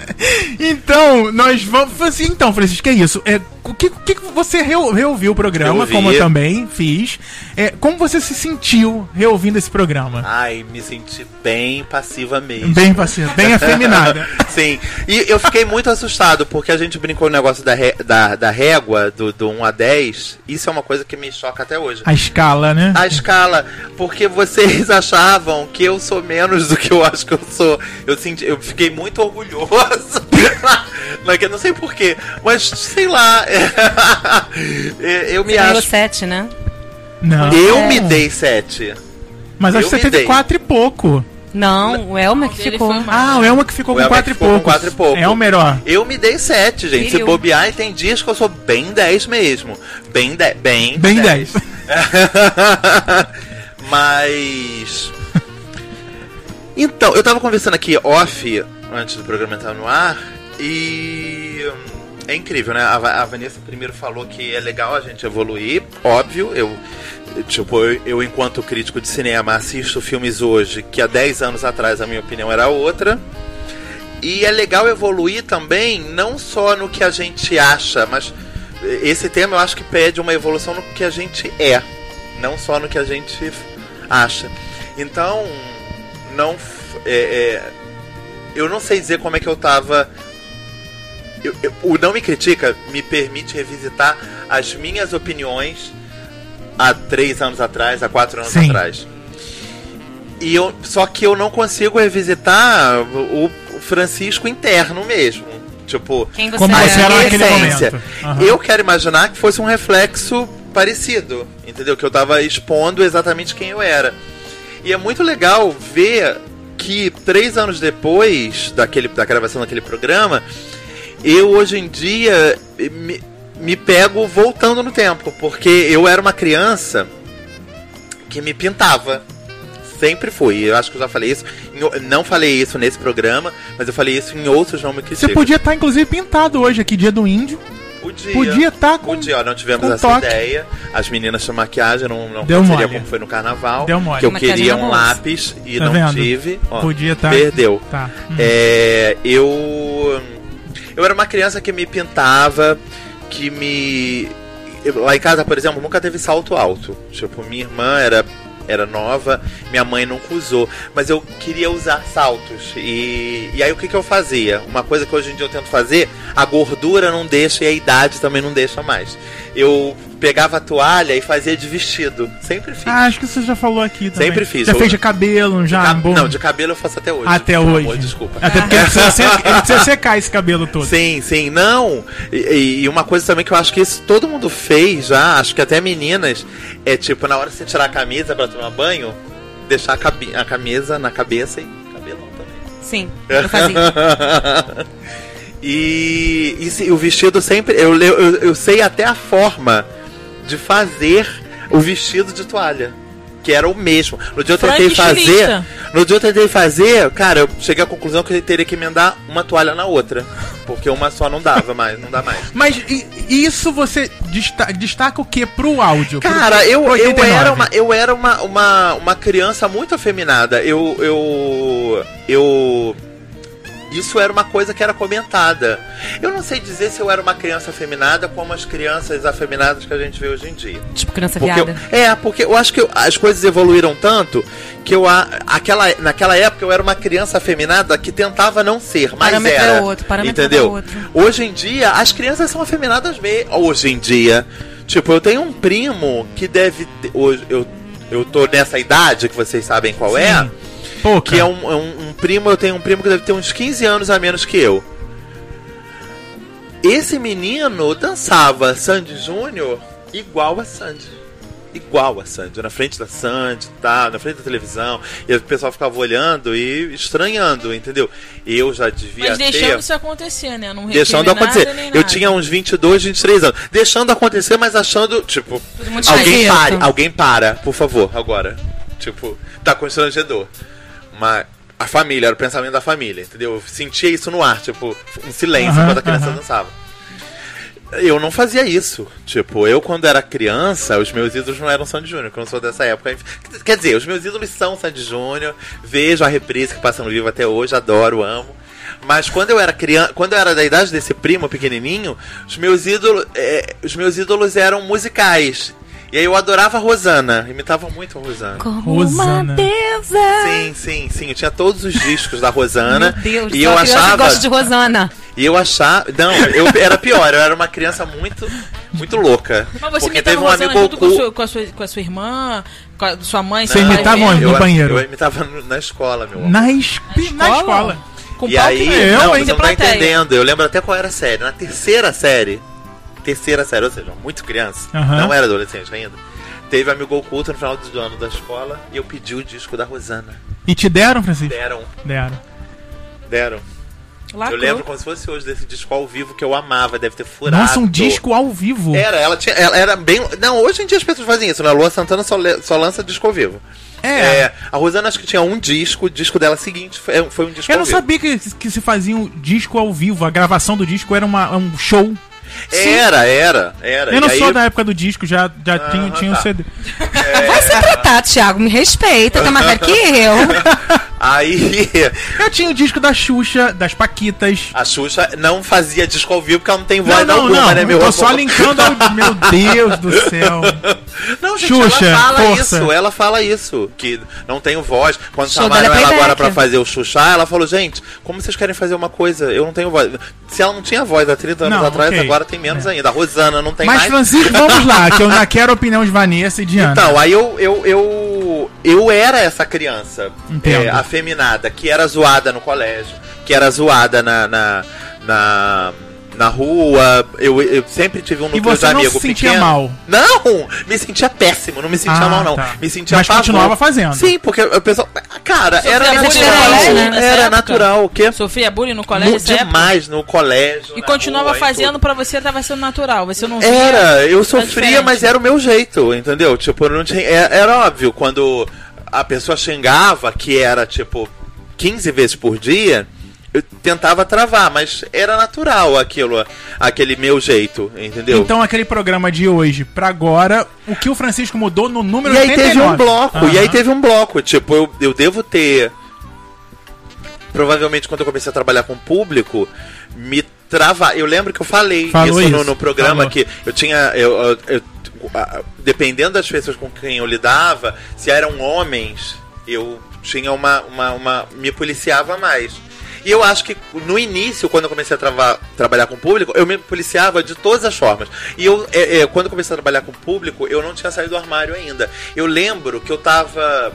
*laughs* então, nós vamos. Assim, então, Francisco, que é isso? É, o que, que você reu- reouviu o programa, como eu também fiz. É, como você se sentiu reouvindo esse programa? Ai, me senti bem passiva mesmo. Bem passiva, bem afeminada. *laughs* Sim. E eu fiquei muito assustado, porque a gente brincou no negócio da, da, da régua, do, do 1 a 10. Isso é uma coisa que me choca até hoje. A escala, né? A escala, porque vocês *laughs* achavam que eu sou menos do que eu acho que eu sou. Eu senti, eu fiquei muito orgulhoso. *laughs* Não, não sei porquê, mas sei lá. *laughs* é, eu me Ganhou acho. sete, né? Não. Eu me dei 7. Mas acho que você teve dei. quatro e pouco. Não, o Elmer que ficou. Ah, o Elma que ficou com Elma 4 e poucos. quatro e pouco. Elmer, ó. Eu me dei 7, gente. Se bobear, e tem dias que eu sou bem 10 mesmo. Bem 10. Bem, Bem 10. *laughs* Mas. Então, eu tava conversando aqui off, antes do programa entrar no ar, e. hum, É incrível, né? A, Va- a Vanessa primeiro falou que é legal a gente evoluir, óbvio. Eu, tipo, eu, eu, enquanto crítico de cinema, assisto filmes hoje que há 10 anos atrás a minha opinião era outra. E é legal evoluir também, não só no que a gente acha, mas esse tema eu acho que pede uma evolução no que a gente é, não só no que a gente acha. Então, não. é, é, eu não sei dizer como é que eu tava. eu- eu- o Não Me Critica me permite revisitar as minhas opiniões há três anos atrás, há quatro anos Sim. atrás. E eu, só que eu não consigo revisitar o, o Francisco interno mesmo. Tipo, Quem você Como é? você era minha naquele essência. momento. Aham. Eu quero imaginar que fosse um reflexo parecido, entendeu? Que eu tava expondo exatamente quem eu era. E é muito legal ver que três anos depois daquele, da gravação daquele programa, eu hoje em dia me, me pego voltando no tempo, porque eu era uma criança que me pintava. Sempre fui. Eu acho que eu já falei isso. não falei isso nesse programa, mas eu falei isso em outros não me Você podia estar, inclusive, pintado hoje aqui, dia do índio. Podia. Podia estar com. Podia, ó, não tivemos com essa toque. ideia. As meninas de maquiagem não, não Deu seria mole. como foi no carnaval. Deu mole. Que eu Maquiagem queria um bolsa. lápis e Tá não vendo? tive. Ó, Podia estar. Perdeu. Tá. Hum. É, eu. Eu era uma criança que me pintava, que me. Lá em casa, por exemplo, nunca teve salto alto. Tipo, minha irmã era, era nova, minha mãe nunca usou. Mas eu queria usar saltos. E, e aí o que, que eu fazia? Uma coisa que hoje em dia eu tento fazer, a gordura não deixa e a idade também não deixa mais. Eu pegava a toalha e fazia de vestido. Sempre fiz. Ah, acho que você já falou aqui também. Sempre fiz. Já Eu- fez de cabelo, já? Ca- bom. Não, de cabelo eu faço até hoje. Até hoje. amor, desculpa. Até porque ele precisa, se- ele precisa secar esse cabelo todo. Sim, sim, não. E, e uma coisa também que eu acho que isso todo mundo fez já, acho que até meninas, é tipo, na hora de você tirar a camisa pra tomar banho, deixar a, cabi- a camisa na cabeça e cabelão também. Sim, eu fazia. *laughs* e, e o vestido sempre. Eu, eu, eu sei até a forma de fazer o vestido de toalha. Que era o mesmo. No dia eu tentei Frank fazer. estilista. No dia eu tentei fazer, cara, eu cheguei à conclusão que eu teria que emendar uma toalha na outra. Porque uma só não dava mais, não dá mais. *laughs* Mas e- isso você desta- destaca o que pro áudio? Pro- Cara, eu, pro eu 89? era, uma, eu era uma, uma, uma criança muito afeminada. Eu, eu. Eu. Isso era uma coisa que era comentada. Eu não sei dizer se eu era uma criança afeminada como as crianças afeminadas que a gente vê hoje em dia. Tipo criança Porque eu- viada. é, porque eu acho que eu- as coisas evoluíram tanto que eu, a- aquela, naquela época eu era uma criança afeminada que tentava não ser, mas Parâmetro era. é outro, parâmetro entendeu? é outro. Hoje em dia, as crianças são afeminadas mesmo. Hoje em dia. Tipo, eu tenho um primo que deve. ter- Hoje, eu, eu tô nessa idade que vocês sabem qual é. Pouca. Que é um, é um- um primo, eu tenho um primo que deve ter uns 15 anos a menos que eu. Esse menino dançava Sandy Júnior igual a Sandy. Igual a Sandy, na frente da Sandy, tá, na frente da televisão. E o pessoal ficava olhando e estranhando, entendeu? Eu já devia Mas ter. deixando isso acontecer, né? Não Deixando acontecer. nada, eu tinha uns 22, 23 anos. Deixando acontecer, mas achando, tipo, alguém pare, alguém para, por favor, agora. Tipo, tá constrangedor. Mas a família, era o pensamento da família, entendeu? Eu sentia isso no ar, tipo, um silêncio Aham, enquanto a criança aham. dançava. Eu não fazia isso. Tipo, eu quando era criança, os meus ídolos não eram Sandy Júnior, que eu não sou dessa época. Quer dizer, os meus ídolos são Sandy Júnior, vejo a reprise que passa no vivo até hoje, adoro, amo. Mas quando eu era criança, quando eu era da idade desse primo pequenininho, os meus ídolos, é, os meus ídolos eram musicais. E aí eu adorava a Rosana, imitava muito a Rosana. Como Rosana. uma deusa. Sim, sim, sim. Eu tinha todos os discos da Rosana. Meu Deus, e eu achava. gosta de Rosana. E eu achava. Não, eu era pior, eu era uma criança muito, muito louca. Mas você porque imitava teve um Rosana amigo junto com, sua, com, a sua, com a sua irmã, com a sua mãe, Você imitava onde? No eu, banheiro. Eu imitava na escola, meu amor. Na, espi- na escola. Com E aí, que eu, não, hein, você não tá entendendo. Eu lembro até qual era a série. Na terceira série, terceira série, ou seja, muito criança, Aham. não era adolescente ainda. teve amigo oculto no final do ano da escola e eu pedi o disco da Rosana. E te deram, Francisco? Deram, Deram. deram. Lacrou. Eu lembro como se fosse hoje desse disco ao vivo que eu amava, deve ter furado. Nossa, um disco ao vivo. Era, ela tinha. Ela era bem. Não, hoje em dia as pessoas fazem isso, né? A Lua Santana só, le- só lança disco ao vivo. É. a Rosana acho que tinha um disco, o disco dela seguinte foi, foi um disco Eu ao não vivo. sabia que, que se fazia um disco ao vivo. A gravação do disco era uma, um show. Era, era, era. Eu não E aí- sou da época do disco, já, já tinha, tinha o tá. CD. Vai se tratar, Thiago. Me respeita, tá mais velho que eu. *laughs* Aí *laughs* Eu tinha o disco da Xuxa, das Paquitas. a Xuxa não fazia disco ao vivo porque ela não tem voz Não, não, alguma, não. né, meu eu tô só linkando ao... Meu Deus do *laughs* céu. Não, gente, Xuxa, ela fala força. isso, ela fala isso, que não tenho voz. Quando Show chamaram é ela agora pra fazer o Xuxa, ela falou, gente, como vocês querem fazer uma coisa? Eu não tenho voz. Se ela não tinha voz há 30 anos Não, atrás, ok. agora tem menos ainda. A Rosana não tem Mas, mais. Francisco, vamos lá, que eu *laughs* ainda quero a opinião de Vanessa e Diana. Então, aí eu, eu, eu, eu era essa criança é, afeminada, que era zoada no colégio, que era zoada na, na, na, na rua. Eu, eu sempre tive um E núcleo você de não amigo se sentia pequeno. mal? Não! Me sentia péssimo, não me sentia Ah, mal, não. tá. Me sentia Mas pavor. continuava fazendo. Sim, porque o pessoal. Cara, era Sofria natural. né, Era natural. O quê? Sofria bullying no colégio? Mu- nessa época? demais no colégio. E continuava rua, fazendo pra você, tava sendo natural. Você não Era, eu sofria, mas era o meu jeito, entendeu? Tipo, eu não tinha, é- era óbvio, quando a pessoa xingava, que era tipo 15 vezes por dia, eu tentava travar, mas era natural aquilo, aquele meu jeito, entendeu? Então, aquele programa de hoje pra agora, o que o Francisco mudou no número e aí 89. teve um bloco, e aí teve um bloco, tipo, eu, eu devo ter. Provavelmente quando eu comecei a trabalhar com público, me travar. Eu lembro que eu falei Falou isso, no, no programa falou. que eu tinha. Eu, eu- eu- dependendo das pessoas com quem eu lidava, se eram homens, eu tinha uma. uma, uma me policiava mais. E eu acho que no início, quando eu comecei a trabalhar com público, eu me policiava de todas as formas. E eu, é, é, quando eu comecei a trabalhar com público, eu não tinha saído do armário ainda. Eu lembro que eu tava.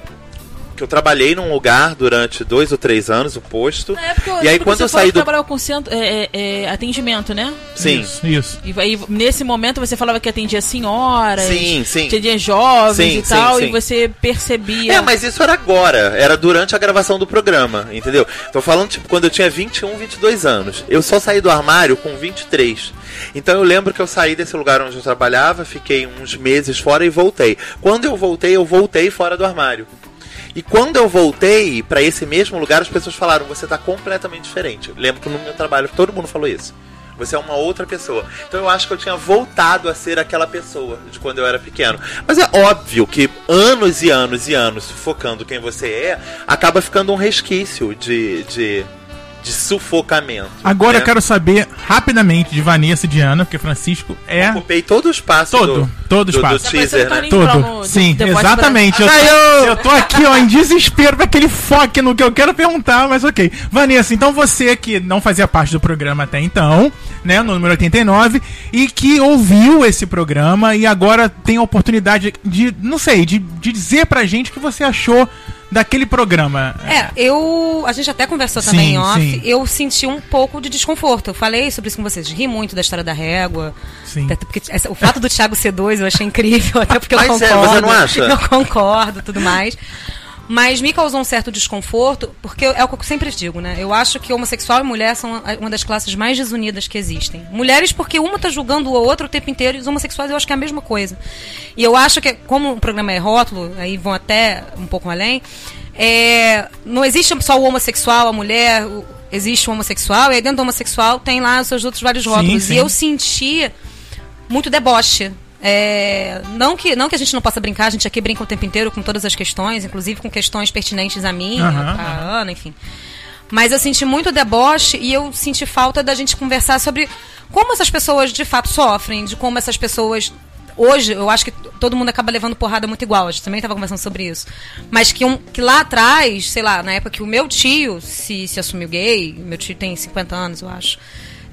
Que eu trabalhei num lugar durante dois ou três anos, o posto. Na época, e aí quando eu saí do. trabalhava com centro, é, é, é, atendimento, né? Sim. Isso, isso. E aí, nesse momento, você falava que atendia senhoras, Sim, sim. atendia jovens Sim, e sim, tal, sim. e você percebia... É, mas isso era agora, era durante a gravação do programa, entendeu? Tô falando, tipo, quando eu tinha 21, 22 anos. Eu só saí do armário com 23. Então eu lembro que eu saí desse lugar onde eu trabalhava, fiquei uns meses fora e voltei. Quando eu voltei, eu voltei fora do armário. E quando eu voltei pra esse mesmo lugar, as pessoas falaram: você tá completamente diferente. Eu lembro que no meu trabalho todo mundo falou isso. Você é uma outra pessoa. Então eu acho que eu tinha voltado a ser aquela pessoa de quando eu era pequeno. Mas é óbvio que anos e anos e anos focando quem você é, acaba ficando um resquício de, de, de sufocamento. Agora né? eu quero saber rapidamente de Vanessa e Diana, porque Francisco é Ocupei todo o espaço Todo, do, todo o do, espaço. do Tá teaser, né? No Tudo. Sim, exatamente. Eu tô, eu tô aqui, ó, em desespero pra aquele foque no que eu quero perguntar, mas ok. Vanessa, então você que não fazia parte do programa até então, né, no número 89, e que ouviu esse programa e agora tem a oportunidade de, não sei, de, de dizer pra gente o que você achou daquele programa. É, eu. A gente até conversou Sim, também em off. sim. Eu senti um pouco de desconforto. Eu falei sobre isso com vocês. Ri muito da história da régua. Sim. Até porque essa- o fato do Thiago ser dois eu achei incrível, *laughs* até porque eu Mas é, concordo. você não acha? Eu concordo tudo mais. Mas me causou um certo desconforto, porque é o que eu sempre digo, né? Eu acho que homossexual e mulher são uma das classes mais desunidas que existem. Mulheres, porque uma tá julgando a outra o tempo inteiro, e os homossexuais eu acho que é a mesma coisa. E eu acho que, como o programa é rótulo, aí vão até um pouco além, é, não existe só o homossexual, a mulher, o- existe o homossexual, e aí dentro do homossexual tem lá os seus outros vários rótulos. sim. E eu sentia muito deboche. É, não, que, não que a gente não possa brincar, a gente aqui brinca o tempo inteiro com todas as questões, inclusive com questões pertinentes a mim, a, a Ana, enfim. Mas eu senti muito deboche e eu senti falta da gente conversar sobre como essas pessoas de fato sofrem, de como essas pessoas. Hoje, eu acho que todo mundo acaba levando porrada muito igual. A gente também estava conversando sobre isso. Mas que, um, que lá atrás, sei lá, na época que o meu tio se, se assumiu gay, meu tio tem 50 anos, eu acho.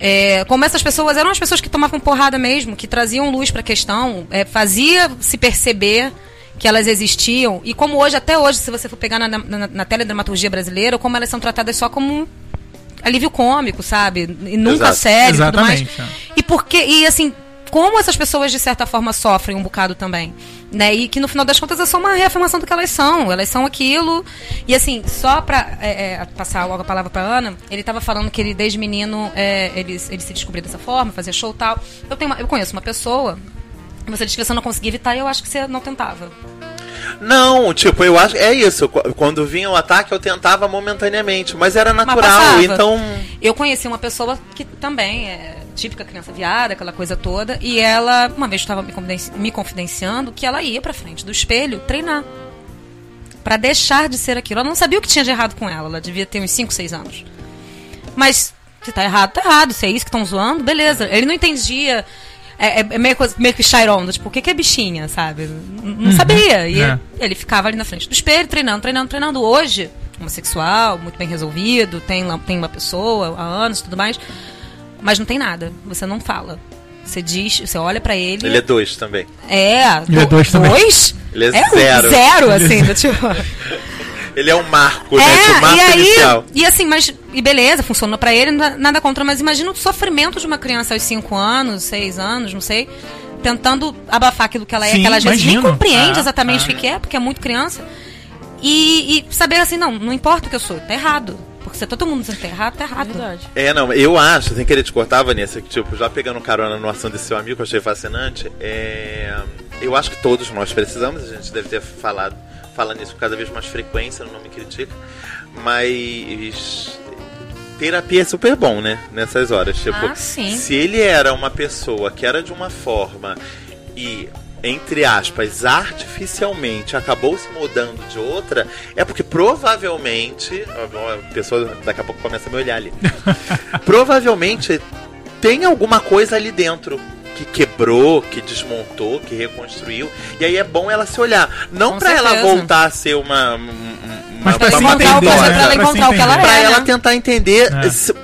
É, como essas pessoas eram as pessoas que tomavam porrada mesmo, que traziam luz para a questão, é, fazia se perceber que elas existiam. E como hoje, até hoje, se você for pegar na, na, na teledramaturgia brasileira, como elas são tratadas só como um alívio cômico, sabe? E nunca Exato. sério e tudo mais. Exatamente, é. E porque, e assim, como essas pessoas, de certa forma, sofrem um bocado também. Né? E que no final das contas é só uma reafirmação do que elas são. Elas são aquilo. E assim, só pra é, é, passar logo a palavra pra Ana, ele tava falando que ele, desde menino, é, ele, ele se descobriu dessa forma, fazia show e tal. Eu, tenho uma- eu conheço uma pessoa. Você disse que você não conseguia evitar e eu acho que você não tentava. Não, tipo, eu acho. É isso. qu- Quando vinha o ataque, eu tentava momentaneamente, mas era Mas natural. passava. então. Eu conheci uma pessoa que também é típica criança viada, aquela coisa toda, e ela, uma vez estava me, confidenci- me confidenciando que ela ia pra frente do espelho treinar. Pra deixar de ser aquilo. Ela não sabia o que tinha de errado com ela. Ela devia ter uns 5, 6 anos. Mas se tá errado, tá errado. Se é isso que estão zoando, beleza. Ele não entendia. É, é- é meio, coisa- meio que Chiron, tipo, o que, que é bichinha, sabe? Não sabia. E É. ele, ele ficava ali na frente do espelho, treinando, treinando, treinando. Hoje, homossexual, muito bem resolvido, tem, tem uma pessoa há anos e tudo mais. Mas não tem nada. Você não fala. Você diz, você olha pra ele. Ele é dois também. É, Ele é do- dois também. Dois? Ele é um zero. Zero, assim, *laughs* do tipo. Ele é o marco, né? É, Tipo, o marco e aí, inicial. e assim, mas, e beleza, funcionou pra ele, na- nada contra, mas imagina o sofrimento de uma criança aos 5 anos, 6 anos, não sei, tentando abafar aquilo que ela é, Sim, que ela às vezes nem compreende Ah, exatamente ah. o que que é, porque é muito criança. E, e saber assim, não, não importa o que eu sou, tá errado. Porque se todo mundo que tá errado, tá errado. Verdade. É, não, eu acho, sem querer te cortar, Vanessa, que, tipo, já pegando carona no assunto desse seu amigo, que eu achei fascinante, é, eu acho que todos nós precisamos, a gente deve ter falado, falando isso com cada vez mais frequência, não me critica, mas terapia é super bom, né, nessas horas, tipo, Ah, sim. se ele era uma pessoa que era de uma forma e entre aspas, artificialmente acabou se mudando de outra, é porque provavelmente. A pessoa daqui a pouco começa a me olhar ali. *laughs* provavelmente tem alguma coisa ali dentro que quebrou, que desmontou, que reconstruiu. E aí é bom ela se olhar. Não pra ela voltar a ser uma. uma, Mas pra Pra se ela entender, pra né? ela Pra se encontrar o que ela entender. Pra é, ela né? tentar entender É. se-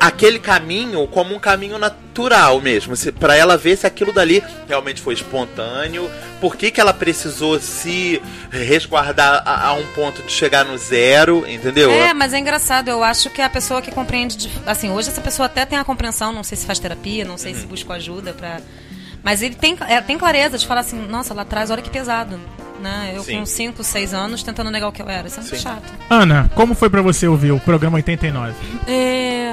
aquele caminho como um caminho natural mesmo. Se, pra ela ver se aquilo dali realmente foi espontâneo. Por que, que ela precisou se resguardar a, a um ponto de chegar no zero, entendeu? É, mas é engraçado, eu acho que a pessoa que compreende. de- assim, hoje essa pessoa até tem a compreensão, não sei se faz terapia, não sei se Uhum. busca ajuda pra. Mas ele tem, é, tem clareza de falar assim, nossa, lá atrás, olha que pesado. Né? Eu Sim. com 5, 6 anos tentando negar o que eu era. Isso é muito Sim. chato. Ana, como foi pra você ouvir o programa 89? É,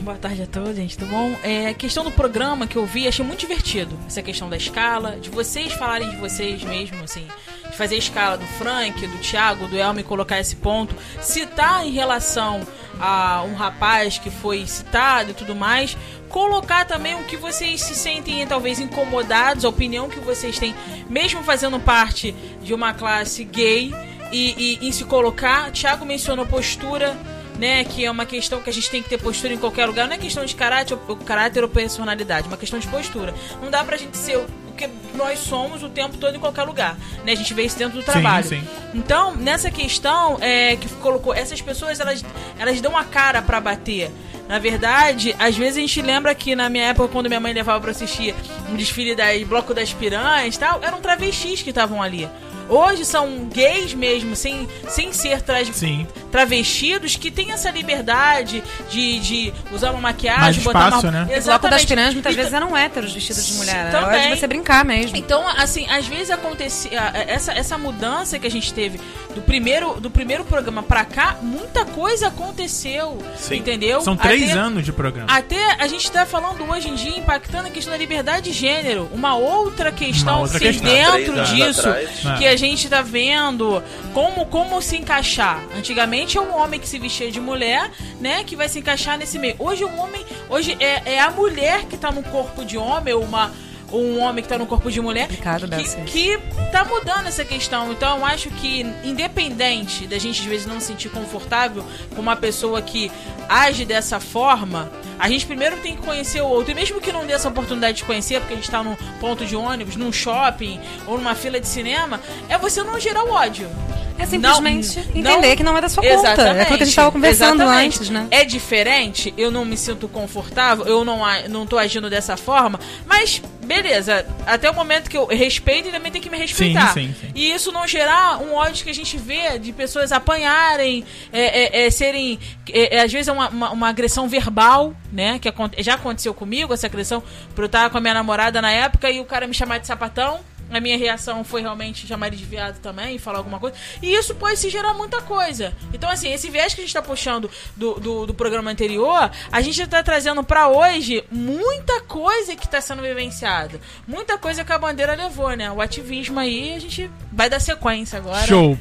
boa tarde a todos, gente, tudo bom? É, a questão do programa que eu vi, achei muito divertido. Essa questão da escala, de vocês falarem de vocês mesmo, assim, de fazer a escala do Frank, do Thiago, do Elmer, colocar esse ponto, citar em relação a um rapaz que foi citado e tudo mais, colocar também o que vocês se sentem talvez incomodados, a opinião que vocês têm, mesmo fazendo parte de uma classe gay e, e em se colocar. Thiago mencionou postura, né, que é uma questão que a gente tem que ter postura em qualquer lugar. Não é questão de caráter, ou- caráter ou personalidade, é uma questão de postura. Não dá pra gente ser o que nós somos o tempo todo em qualquer lugar. Né? A gente vê isso dentro do trabalho. sim. Então, nessa questão é, que colocou, essas pessoas elas, elas dão a cara pra bater. Na verdade, às vezes a gente lembra que na minha época, quando minha mãe levava pra assistir um desfile da Bloco das Piranhas e tal, eram travestis que estavam ali. Hoje são gays mesmo, sem, sem ser tra Sim. travestidos, que têm essa liberdade de, de usar uma maquiagem, Mais botar espaço, uma... né? O bloco das Exatamente. piranhas muitas Então- vezes eram héteros vestidos de mulher. Também. hora de você brincar mesmo. Então, assim, às vezes acontecia essa, essa mudança que a gente teve do primeiro, do primeiro programa pra cá, muita coisa aconteceu, Sim. entendeu? São três Até- anos de programa. Até a gente tá falando hoje em dia, impactando a questão da liberdade de gênero. Uma outra questão, Uma outra assim, questão. Dentro disso, atrás. É. que a gente tá vendo como, como se encaixar. Antigamente é um homem que se vestia de mulher, né, que vai se encaixar nesse meio. Hoje o homem, hoje é, é a mulher que tá no corpo de homem, uma ou um homem que tá no corpo de mulher, Complicado que, que tá mudando essa questão. Então eu acho que, independente da gente às vezes não se sentir confortável com uma pessoa que age dessa forma, a gente primeiro tem que conhecer o outro. E mesmo que não dê essa oportunidade de conhecer, porque a gente tá num ponto de ônibus, num shopping ou numa fila de cinema, é você não gerar o ódio. É simplesmente Não- entender não- que não é da sua conta. É aquilo que a gente tava conversando Exatamente. antes, né? É diferente, eu não me sinto confortável, eu não, não tô agindo dessa forma, mas beleza, até o momento que eu respeito, ele também tem que me respeitar. Sim, sim, sim. E isso não gerar um ódio que a gente vê de pessoas apanharem, é, é, é, serem. é, é, às vezes é uma, uma, uma agressão verbal, né? Que já aconteceu comigo, essa agressão, por eu estar com a minha namorada na época e o cara me chamar de sapatão. A minha reação foi realmente chamar ele de viado também, falar alguma coisa. E isso pode se gerar muita coisa. Então, assim, esse viés que a gente tá puxando do, do, do programa anterior, a gente tá trazendo pra hoje muita coisa que tá sendo vivenciada. Muita coisa que a bandeira levou, né? O ativismo aí, a gente vai dar sequência agora. Show.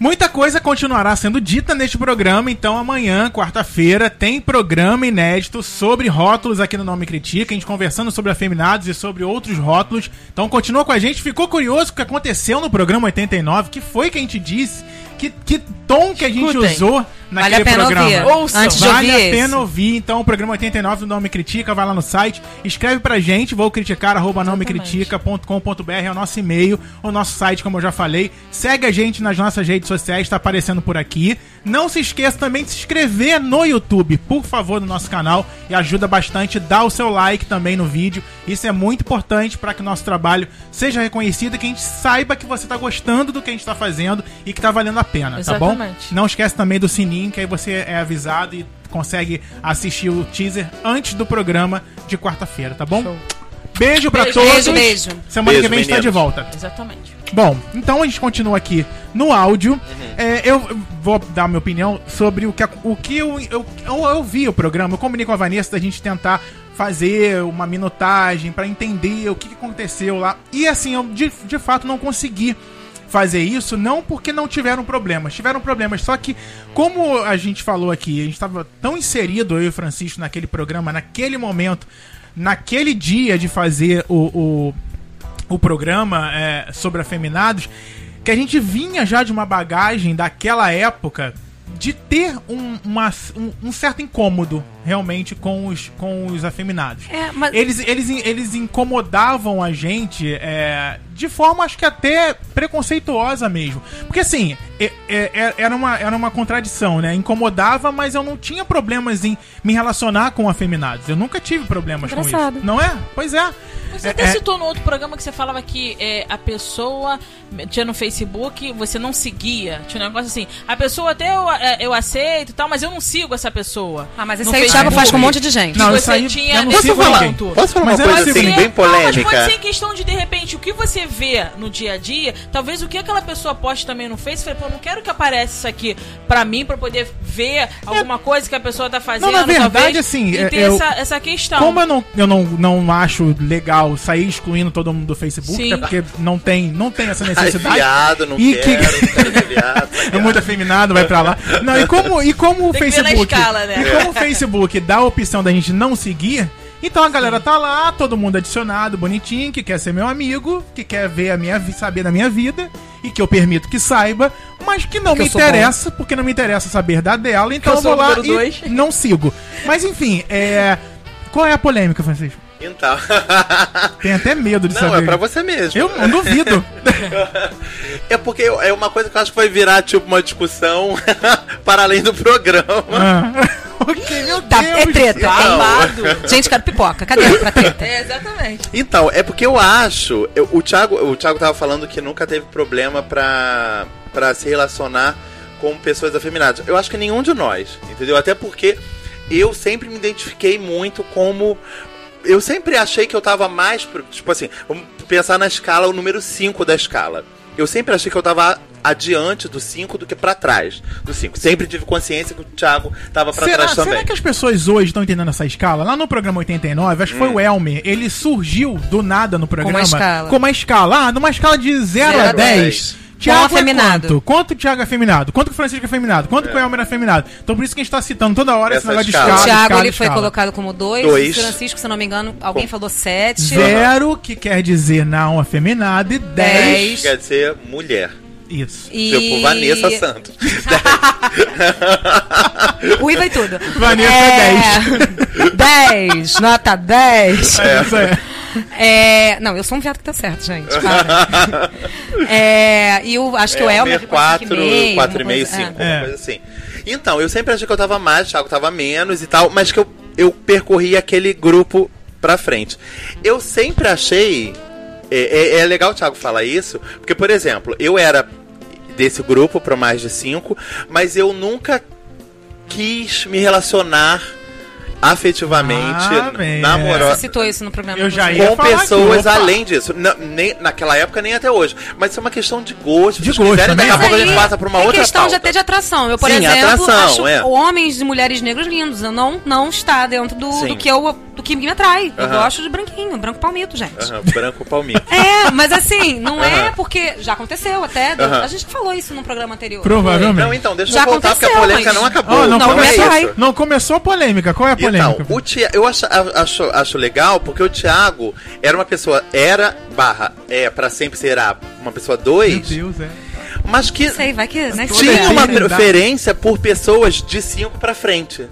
Muita coisa continuará sendo dita neste programa, então amanhã, quarta-feira, tem programa inédito sobre rótulos aqui no Nome Critica, a gente conversando sobre afeminados e sobre outros rótulos. Então continua com a gente, ficou curioso o que aconteceu no programa 89, que foi que a gente disse, que, que tom que a gente Escutem. usou Vale naquele pena programa. ouvir. Ouçam. Antes de Vale ouvir a esse. pena ouvir, então, o programa 89 do Nome Critica, vai lá no site, escreve pra gente, vou criticar, arroba nomecritica.com.br, é o nosso e-mail, o nosso site, como eu já falei. Segue a gente nas nossas redes sociais, tá aparecendo por aqui. Não se esqueça também de se inscrever no YouTube, por favor, no nosso canal, e ajuda bastante, dá o seu like também no vídeo. Isso é muito importante para que o nosso trabalho seja reconhecido e que a gente saiba que você tá gostando do que a gente tá fazendo e que tá valendo a pena, tá bom? Exatamente. Não esquece também do sininho, que aí você é avisado e consegue assistir o teaser antes do programa de quarta-feira, tá bom? Show. Beijo pra Beijo, todos. beijo, beijo. Semana Beijo, que vem a gente tá de meninos. volta. Exatamente. Bom, então a gente continua aqui no áudio. Uhum. É, eu vou dar minha opinião sobre o que, o que eu, eu, eu, eu vi o programa. Eu combinei com a Vanessa da gente tentar fazer uma minutagem pra entender o que, que aconteceu lá. E assim, eu de, de fato não consegui fazer isso, não porque não tiveram problemas. Tiveram problemas, só que, como a gente falou aqui, a gente estava tão inserido, eu e o Francisco, naquele programa, naquele momento, naquele dia de fazer o, o, o programa é, sobre afeminados, que a gente vinha já de uma bagagem daquela época de ter um, uma- um- um certo incômodo realmente com os, com os afeminados. É, mas- Eles, eles, eles incomodavam a gente é, de forma, acho que até preconceituosa mesmo. Porque assim, é- é- é- era, uma, era uma contradição, né? Incomodava, mas eu não tinha problemas em me relacionar com afeminados. Eu nunca tive problemas com Engraçado. isso. Não é? Pois é. Você É- até é- citou no outro programa que você falava que é, a pessoa tinha no Facebook, você não seguia. Tinha um negócio assim, a pessoa até eu, eu aceito e tal, mas eu não sigo essa pessoa. Ah, mas isso aí. Thiago faz com um monte de gente. Não, você isso aí tinha eu não sigo ninguém. Posso falar Mas uma eu coisa assim, ninguém. bem Não, mas pode polêmica? ser em questão de, de repente, o que você vê no dia a dia, talvez o que aquela pessoa poste também no Face, fala, pô, não quero que apareça isso aqui pra mim, pra poder ver alguma coisa que a pessoa tá fazendo. Não, na verdade, talvez, assim, e é- ter eu- essa, essa questão. Como eu não, eu não, não acho legal sair excluindo todo mundo do Facebook, Sim. até porque não tem, não tem essa Ai, necessidade. viado, não E quero, que- quero ser viado. *laughs* É muito afeminado, vai pra lá. Não, e como, e como o Facebook. escala, né? E como o Facebook dá a opção da gente não seguir, então a galera tá lá, todo mundo adicionado, bonitinho, que quer ser meu amigo, que quer ver a minha saber da minha vida, e que eu permito que saiba, mas que não Que me interessa, porque não me interessa saber da dela, então eu eu vou lá e dois. *laughs* não sigo. Mas enfim, é. Qual é a polêmica, Francisco? Então. *laughs* Tenho até medo de Não, saber. é pra você mesmo. Eu não duvido. *laughs* É porque é uma coisa que eu acho que vai virar, tipo, uma discussão para além do programa. Ah. Ok, meu Tá, Deus. é treta. Babado. Gente, quero pipoca. Cadê pra treta? É, exatamente. Então, é porque eu acho. eu- o, Thiago, o Thiago tava falando que nunca teve problema pra, pra se relacionar com pessoas afeminadas. Eu acho que nenhum de nós, entendeu? Até porque eu sempre me identifiquei muito como. Eu sempre achei que eu tava mais. pro- Tipo assim, vamos pensar na escala, o número 5 da escala. Eu sempre achei que eu tava adiante do 5 do que pra trás do 5. Sempre tive consciência que o Thiago tava pra Será, trás também. será que as pessoas hoje estão entendendo essa escala? Lá no programa 89, acho que foi Hum. o Elmer, ele surgiu do nada no programa. escala. Com uma escala. Ah, numa escala de 0 Zero a a 10. dez. Thiago Com afeminado. É quanto? Quanto o Thiago é afeminado? Quanto que o Francisco é afeminado? Quanto que o Elmer é afeminado? Então por isso que a gente tá citando toda hora esse Essa negócio de escala. escala. O Thiago escala, ele foi escala. colocado como 2. Dois. Francisco, se não me engano, alguém falou 7. Zero, que quer dizer não afeminado, e 10. Dez. Quer dizer mulher. Isso. E... Tipo Vanessa Santos. *laughs* Uiva e tudo. Vanessa é 10. Nota 10. É, isso é. *laughs* É, não, eu sou um viado que tá certo, gente. para. *laughs* é, e eu acho que o Elmer ficou 4, 5,5, 4,5, uma 5, coisa- alguma É. coisa assim. Então, eu sempre achei que eu tava mais, o Thiago tava menos e tal, mas que eu, eu percorri aquele grupo pra frente. Eu sempre achei. É, é- é legal o Thiago falar isso, porque, por exemplo, eu era desse grupo para mais de cinco, mas eu nunca quis me relacionar afetivamente, Ah, namoro- Você citou isso no programa. Eu já ia com falar aqui, pessoas opa. além disso. Na- nem, naquela época, nem até hoje. Mas isso é uma questão de gosto. De gosto quiserem, daqui a pouco a gente passa pra uma é outra questão pauta. de até de atração. Eu, por Sim, exemplo, atração, acho é. homens e mulheres negros lindos. Eu não, não está dentro do, do que eu do que me atrai. Eu gosto de branquinho, branco palmito, gente. Branco palmito. *laughs* É, mas assim, não é porque já aconteceu até. A gente falou isso no programa anterior. Provavelmente. Não, então, deixa Já eu voltar, porque a aconteceu, polêmica mas- não acabou. Ó, não, Não, começou, aí. isso. não começou a polêmica. Qual é a polêmica? Então, o Tia, eu acho, acho, acho legal porque o Thiago era uma pessoa, era, barra, é, pra sempre será uma pessoa Meu dois, Deus, é. mas que Sei, vai que, né? Tinha uma preferência por pessoas de cinco pra frente.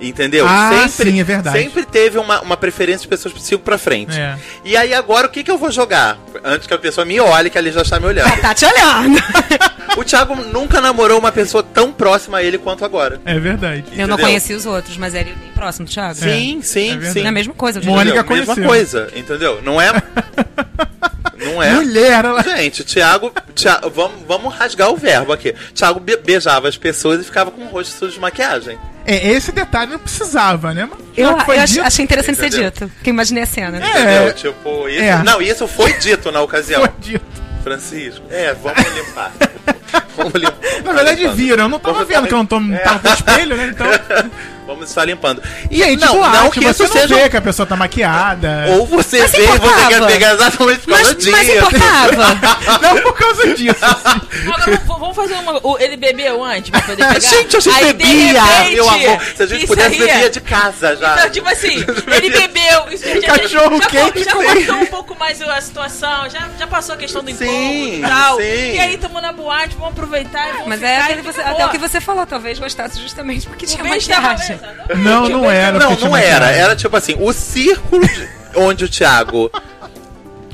Entendeu? Ah, sim, é verdade. Sempre teve uma, uma preferência de pessoas de cinco pra frente. É. E aí agora o que, que eu vou jogar? Antes que a pessoa me olhe, que ele já está me olhando. Tá te olhando. *laughs* o Thiago nunca namorou uma pessoa tão próxima a ele quanto agora. É verdade. Eu não Entendeu? conheci os outros, mas ele é bem próximo do Thiago. Sim, é sim, verdade. sim. É a mesma coisa. Mônica Entendeu? Mesma conheceu. coisa, entendeu? Não é. *laughs* Não é. Mulher, ela. Gente, Thiago, Thiago vamos, vamos rasgar o verbo aqui. Thiago be- beijava as pessoas e ficava com o rosto sujo de maquiagem. É, esse detalhe não precisava, né? Mas Eu, que eu dito, achei interessante ser Entendeu? dito, porque eu imaginei a cena. É. Entendeu? Tipo, isso. É. Não, isso foi dito na ocasião. foi dito. Francisco. É, vamos limpar. *laughs* vamos limpar. Na verdade, limpando. viram. Eu não tava Vamos vendo que eu não tô, É. tava com espelho, né? Então. *laughs* Vamos estar limpando. E aí, não, tipo, não ah, que você isso não seja. vê que a pessoa tá maquiada. Ou você Mas vê e você quer pegar exatamente por causa Mas, disso. mas importava. *laughs* Não por causa disso. assim. *laughs* Agora, vamos fazer uma. Ele bebeu antes pra poder pegar? Gente, a gente Aí, bebia, repente, meu amor. Se a gente pudesse, aí é- bebia de casa já. Então, tipo assim, *laughs* ele bebeu. Isso já, Cachorro já, quente, já, sim. já cortou um pouco mais a situação. Já, já passou a questão do Sim, e tal. sim. E aí, estamos na boate, vamos aproveitar e vamos Mas ficar é até o que você falou, talvez gostasse justamente porque O tinha maquiagem. Não, não era. Não, não era. Era tipo assim, o círculo de- onde o Thiago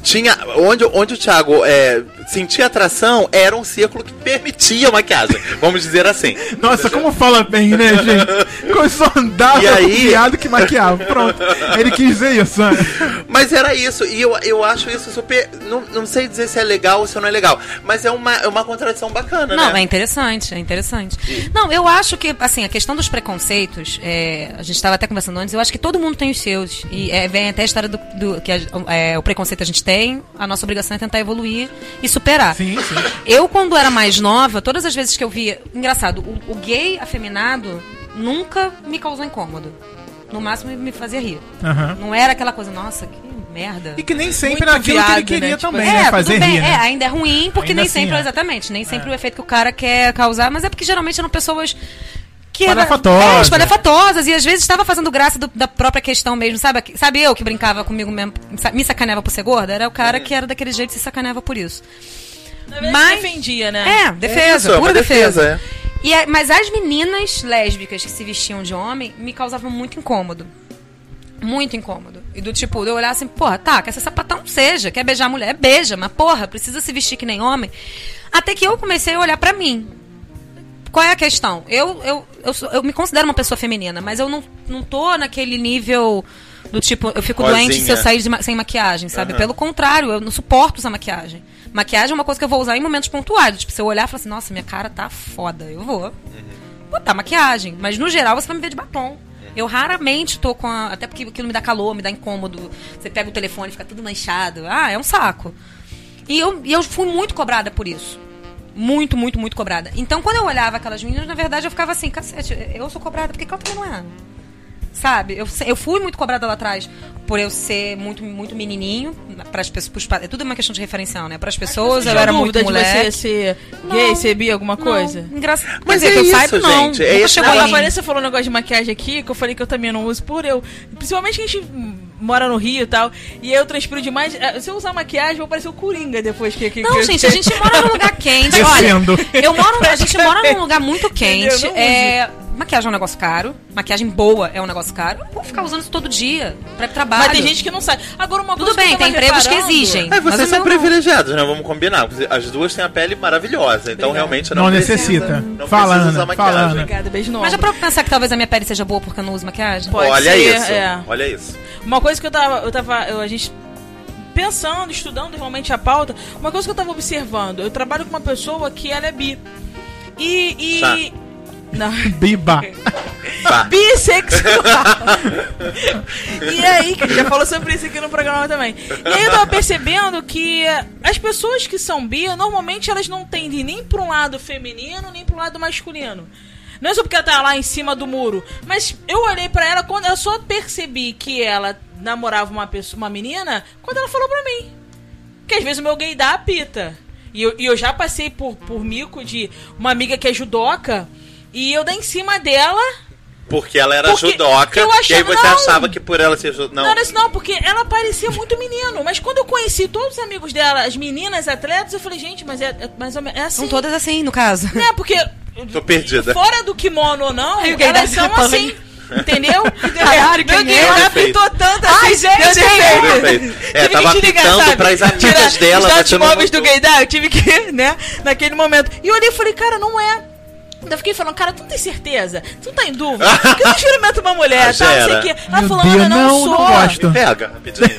tinha. Onde, onde o Thiago é, sentia atração era um círculo que permitia maquiagem. Vamos dizer assim. Nossa, como fala bem, né, gente? Começou *laughs* a andar E aí- com viado que maquiava. Pronto. Ele quis dizer isso, né? Mas era isso, e eu, eu acho isso super. Não, não sei dizer se é legal ou se não é legal, mas é uma, é uma contradição bacana, Não, né? é interessante, é interessante. Não, eu acho que, assim, a questão dos preconceitos, é, a gente estava até conversando antes, eu acho que todo mundo tem os seus. E é, vem até a história do, do- que a- é, o preconceito a gente tem, a nossa obrigação é tentar evoluir e superar. Sim, sim. Eu, quando era mais nova, todas as vezes que eu via. Engraçado, o, o gay afeminado nunca me causou incômodo. No máximo me fazia rir. Aham. Não era aquela coisa, nossa, que merda. E que nem sempre Muito era aquilo que ele viado, queria né? Tipo também, É, né? Fazer bem, rir, é, né? ainda é ruim, porque Ainda nem assim, sempre, é. exatamente, nem sempre o efeito que o cara quer causar, mas é porque geralmente eram pessoas que era- Espalhafatosas. É, espalhafatosas, e às vezes estava fazendo graça do- da própria questão mesmo, sabe? Sabe eu que brincava comigo mesmo, me sacaneava por ser gorda? Era o cara que era daquele jeito e se sacaneava por isso. Na verdade, Mas- defendia, né? É, defesa, isso, é uma pura defesa. defesa, E é- mas as meninas lésbicas que se vestiam de homem me causavam muito incômodo. Muito incômodo. E do tipo, de eu olhar assim, porra, tá, quer ser sapatão, seja. Quer beijar a mulher, beija. Mas, porra, precisa se vestir que nem homem. Até que eu comecei a olhar pra mim. Qual é a questão? Eu, eu, eu, sou- eu me considero uma pessoa feminina, mas eu não, não tô naquele nível do tipo, eu fico Rosinha. doente se eu sair ma- sem maquiagem, sabe? Aham. Pelo contrário, eu não suporto usar maquiagem. Maquiagem é uma coisa que eu vou usar em momentos pontuais. Tipo, se eu olhar e falar assim, nossa, minha cara tá foda, eu vou botar maquiagem. Mas no geral você vai me ver de batom. Eu raramente tô com a. Até porque aquilo me dá calor, me dá incômodo. Você pega o telefone e fica tudo manchado. Ah, é um saco. E eu, e eu fui muito cobrada por isso. Muito, muito, muito cobrada. Então, quando eu olhava aquelas meninas, na verdade, eu ficava assim, cacete, eu sou cobrada, por que ela também não é? Sabe? Eu, eu fui muito cobrada lá atrás por eu ser muito, muito menininho. Pras pessoas, pros é tudo uma questão de referencial, né? Para as pessoas, eu era muito mulher. de você ser gay, Não. ser bi, alguma coisa? Engraçado. Mas é que eu isso, saiba, não. gente, é Nunca esse chegou Não, a. Vanessa falou um negócio de maquiagem aqui, que eu falei que eu também não uso por eu. Principalmente que a gente mora no Rio e tal. E eu transpiro demais. Eh, Se eu usar maquiagem, vou parecer o Coringa depois que. que Não, que eu- gente, a gente mora num lugar quente. *laughs* Olha, eu moro, a gente mora num lugar muito quente. É, maquiagem é um negócio caro, maquiagem boa é um negócio caro. Eu vou ficar usando isso todo dia pro trabalho. Mas tem gente que não sabe. Agora, uma Tudo coisa bem, tem empregos que exigem. É, vocês são privilegiados, né? Vamos combinar. As duas têm a pele maravilhosa, então realmente não, Não precisa- necessita. Não Fala, precisa usar maquiagem. fala. Obrigada, beijo no Mas já pra pensar que talvez a minha pele seja boa porque eu não uso maquiagem? Pode olha ser, isso, é. olha isso. Uma coisa que eu tava. Eu tava. eu- a gente. Pensando, estudando realmente a pauta, uma coisa que eu tava observando, eu trabalho com uma pessoa que ela é bi. E. e Chá. Não. *laughs* Biba. Bissexual. *laughs* e aí, que já falou sobre isso aqui no programa também. E aí eu tava percebendo que as pessoas que são bi, normalmente elas não tendem nem pra um lado feminino, nem pro lado masculino. Não é só porque ela tá lá em cima do muro. Mas eu olhei pra ela quando eu só percebi que ela namorava uma pessoa, uma menina, quando ela falou pra mim. Que às vezes o meu gay dá a pita. E eu, e eu já passei por, por mico de uma amiga que é judoca. E eu dar em cima dela Porque ela era Porque judoca, eu e aí achava- você não. achava que por ela ser judoca... Não. Não, era isso não, porque ela parecia muito menino. Mas quando eu conheci todos os amigos dela, as meninas atletas, eu falei, gente, mas é, é mais ou menos. É assim. São todas assim, no caso. Né, porque. Tô perdida. Fora do kimono ou não, Aí elas são assim. Entendeu? *laughs* Caralho, Meu gay é? já Defeito. pitou tanto Ai, assim. gente, deu quem é? Defeito. É, Tive tava que te ligar, sabe? pras amigas Tirar dela, Os dados móveis do gaydar, eu tive que, *laughs* né, naquele momento. E eu olhei e falei, cara, não é. Eu fiquei falando, cara, tu não tem certeza? Tu não tá em dúvida? Porque eu não experimento uma mulher, Ah, tá? Não sei o quê. Ela falou, Deus, Ana, não, não, sou. não gosto. Me pega, rapidinho. *laughs*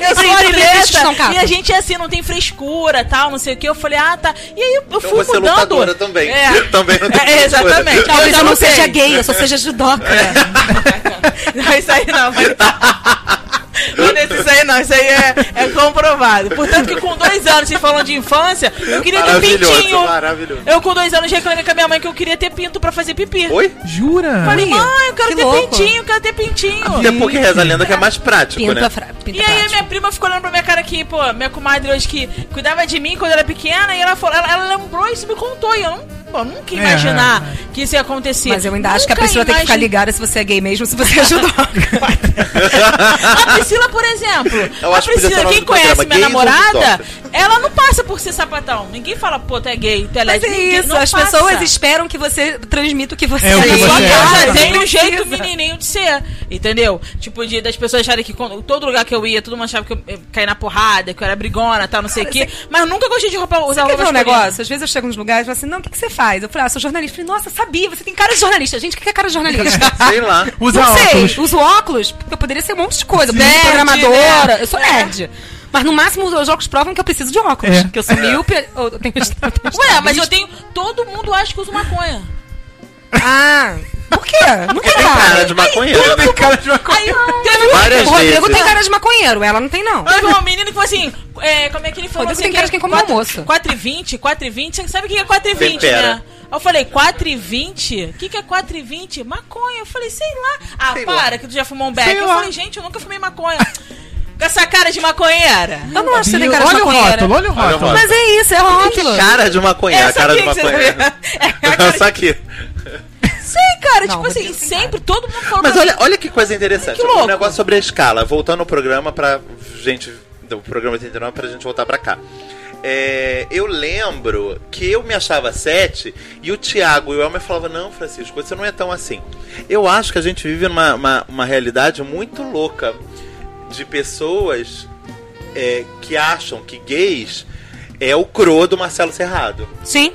Eu sou atleta e a gente é assim, não tem frescura, tal, não sei o que. Eu falei, ah, tá. E aí eu Então fui você é mudando. lutadora também. É. *laughs* Também não tem É, frescura. exatamente. Talvez já eu não lutei. seja gay, eu só seja judoca. *laughs* Não, isso aí não. Mas... Não isso aí não, isso aí é, é comprovado. Portanto, que com dois anos, vocês falando de infância, eu queria ter pintinho. maravilhoso. Eu com dois anos reclamei com a minha mãe que eu queria ter pinto pra fazer pipi. Oi? Jura? Falei, mãe, eu quero Que ter louco. pintinho, eu quero ter pintinho. Até porque reza a lenda que é mais prático, Pinto né? fra... pinto E aí prática. minha prima ficou olhando pra minha cara aqui, pô, minha comadre hoje que cuidava de mim quando eu era pequena, e ela falou, ela, ela lembrou isso e me contou, e eu não, pô, nunca ia É, imaginar é. que isso ia acontecer. Mas eu ainda acho que a Nunca Priscila tem que ficar ligada se você é gay mesmo, se você é judoca. A Priscila, por exemplo, *laughs* Eu a que Priscila, nome quem conhece programa, minha namorada, ela não passa por ser sapatão. Ninguém fala, pô, tu é gay, tu é Mas é lésbica. Isso, as passa. pessoas esperam que você transmita o que você É, o que é. você Só que é. ela já tem um jeito menininho de ser, entendeu? Tipo, de, das pessoas acharem que quando, todo lugar que eu ia, todo mundo achava que eu, eu caía na porrada, que eu era brigona, tal, não sei o quê. Mas eu nunca gostei de roupa, usar roupa ver um negócio? Às vezes eu chego nos lugares e falo assim, não, o que, que você faz? Eu falei, ah, sou jornalista. Eu falei, nossa, sabia, você tem cara de jornalista. Gente, o que é cara de jornalista? *laughs* Sei lá. Usa não sei, óculos. uso óculos, porque eu poderia ser um monte de coisa. Sou programadora, né? eu sou É. nerd. Mas no máximo os óculos provam que eu preciso de óculos. É. Que eu sou míope, ou *laughs* eu tenho... eu tenho Ué, mas eu tenho. Todo mundo acha que usa maconha. Ah, por quê? Não tem Tem cara cara. de maconheiro. Tem cara de maconha. Aí teve, Várias O Rodrigo vezes. tem cara de maconheiro, ela não tem não. teve uma menina que falou assim. É, como é que ele falou Rodrigo assim? tem cara de quem come almoço. 4 e 20, 4 e 20. Você sabe o que é 4 e 20, Tempera. né? Aí eu falei, 4 e 20? O que, que é 4 e 20? Maconha. Eu falei, sei lá. Ah, Sei para, lá. que tu já fumou um beck. Sei Eu lá. falei, gente, eu nunca fumei maconha. Com essa cara de maconheira. Eu não acho que você tem cara de Olha o maconheira. rótulo, olha o o rótulo. Mas é isso, é rótulo. Cara de maconheiro, a Essa cara de maconheiro. vê. *laughs* É Essa aqui. Sei, cara, Não, tipo assim, sempre, todo mundo falou Mas olha, olha que coisa interessante. Que Um louco. negócio sobre a escala. Voltando ao programa pra gente. Do programa 89 pra gente voltar pra cá. É, eu lembro que eu me achava 7 e o Thiago e o Elmer falavam: Não, Francisco, você não é tão assim. Eu acho que a gente vive numa uma, uma realidade muito louca de pessoas é, que acham que gays é o cro do Marcelo Serrado. Sim.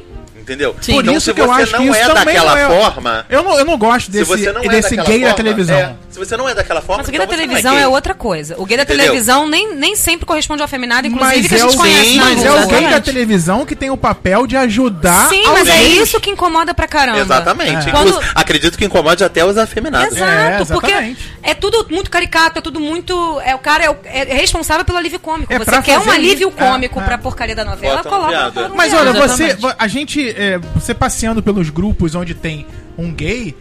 Entendeu? Por então, isso se que eu acho que não isso é também daquela é- forma. Eu não, eu não gosto Se desse, é desse daquela gay da televisão. É, se você não é daquela forma, Mas o gay da então você não televisão é, gay. outra coisa. O gay da Entendeu? televisão nem, nem sempre corresponde ao afeminado, inclusive, Mas que a é, gente o, conhece na mas rua. é o gay da televisão que tem o papel de ajudar Sim, aos mas é isso que incomoda pra caramba. Exatamente. É. Quando- Acredito que incomode até os afeminados. Exato, É, porque é tudo muito caricato, é tudo muito. É, o cara é, o- é responsável pelo alívio cômico. É Você quer um alívio isso. É, cômico é. pra porcaria da novela, coloca Mas olha, você, a gente, é, você passeando pelos grupos onde tem um gay,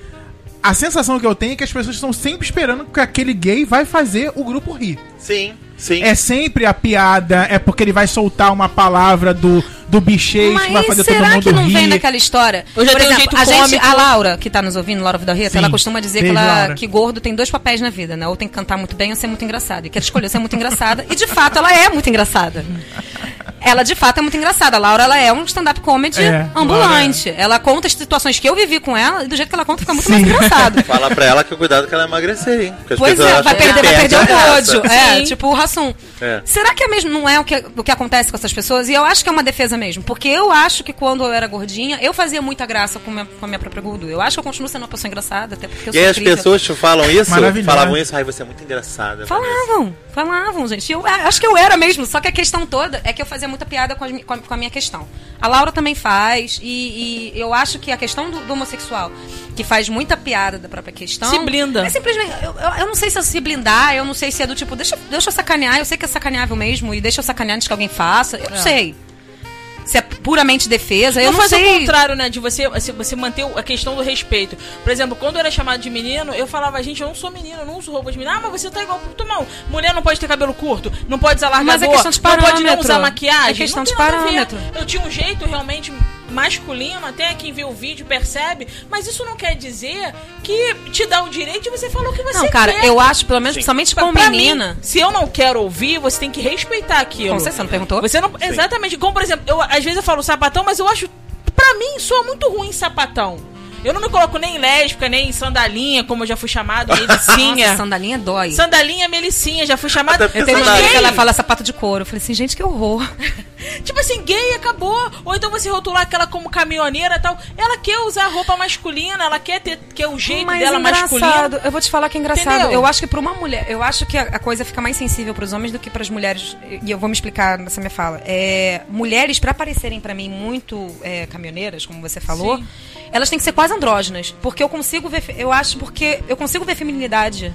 a sensação que eu tenho é que as pessoas estão sempre esperando que aquele gay vai fazer o grupo rir. Sim, sim. É sempre a piada, é porque ele vai soltar uma palavra do, do bicheiro que vai Mas fazer todo será mundo que não rir. vem daquela história? Eu já Por um exemplo, jeito a, gente, a Laura, que tá nos ouvindo, Laura Vida Rita, ela costuma dizer Beijo, que, ela- Laura. que gordo tem dois papéis na vida, né? Ou tem que cantar muito bem ou ser muito engraçado. E que ela escolheu ser muito engraçada. E de fato ela é muito engraçada. Ela de fato é muito engraçada. A Laura ela é um stand-up comedy É, ambulante. Ela conta as situações que eu vivi com ela e do jeito que ela conta fica muito mais Sim. engraçado. *laughs* Fala pra ela que o cuidado que ela emagrecer, hein? Porque Pois é, vai que perder, vai perde perder o pódio. É, tipo o Rassum. É. Será que é mesmo, não é o que, o que acontece com essas pessoas? E eu acho que é uma defesa mesmo. Porque eu acho que quando eu era gordinha, eu fazia muita graça com, minha, com a minha própria gordura. Eu acho que eu continuo sendo uma pessoa engraçada, até porque eu E aí sou as incrível. pessoas te falam isso? Falavam isso? Ai, você é muito engraçada. Vanessa. Falavam, falavam, gente. Eu a- acho que eu era mesmo, só que a questão toda é que eu fazia muita piada as com a, com a minha questão. A Laura também faz, e, e eu acho que a questão do, do homossexual, que faz muita piada da própria questão. Se blinda. É simplesmente. Eu, eu, eu não sei se é se blindar, eu não sei se é do tipo, deixa, deixa eu sacanear, eu sei que é sacaneável mesmo, e deixa eu sacanear antes que alguém faça. Eu não É. sei. Se é puramente defesa, eu não não faz o sei. contrário, né? De você, você manter a questão do respeito. Por exemplo, quando eu era chamado de menino, eu falava, gente, eu não sou menino, eu não uso roupa de menino. Ah, mas você tá igual pro não. Mulher não pode ter cabelo curto, não pode usar largador, Mas é questão de não pode não parâmetro. usar maquiagem. É questão não de parâmetro. Eu tinha um jeito realmente masculino, até quem vê o vídeo percebe, mas isso não quer dizer que te dá o direito de você falar o que você Não, cara, quer. eu acho, pelo menos, Sim. somente Pra- com pra menina. mim, se eu não quero ouvir, você tem que respeitar aquilo. Como você, você não perguntou? Você não. Exatamente. Como, por exemplo, eu, às vezes eu falo sapatão, mas eu acho. Pra mim, soa muito ruim sapatão. Eu não me coloco nem lésbica, nem sandalinha, como eu já fui chamado, *laughs* melicinha. Nossa, sandalinha dói. sandalinha, melicinha, já fui chamada. Eu tenho uma amiga que ela fala sapato de couro. Eu falei assim, gente, que horror. *laughs* Tipo assim, gay acabou. Ou então você rotular aquela como caminhoneira e tal. Ela quer usar roupa masculina, ela quer ter quer o jeito Mas dela engraçado, masculino. eu vou te falar que é engraçado. Entendeu? Eu acho que pra uma mulher, eu acho que a, coisa fica mais sensível pros homens do que pras mulheres. E eu vou me explicar nessa minha fala. É, mulheres, pra parecerem pra mim muito é, caminhoneiras, como você falou, Sim. elas têm que ser quase andrógenas. Porque eu consigo ver, eu acho porque eu consigo ver feminilidade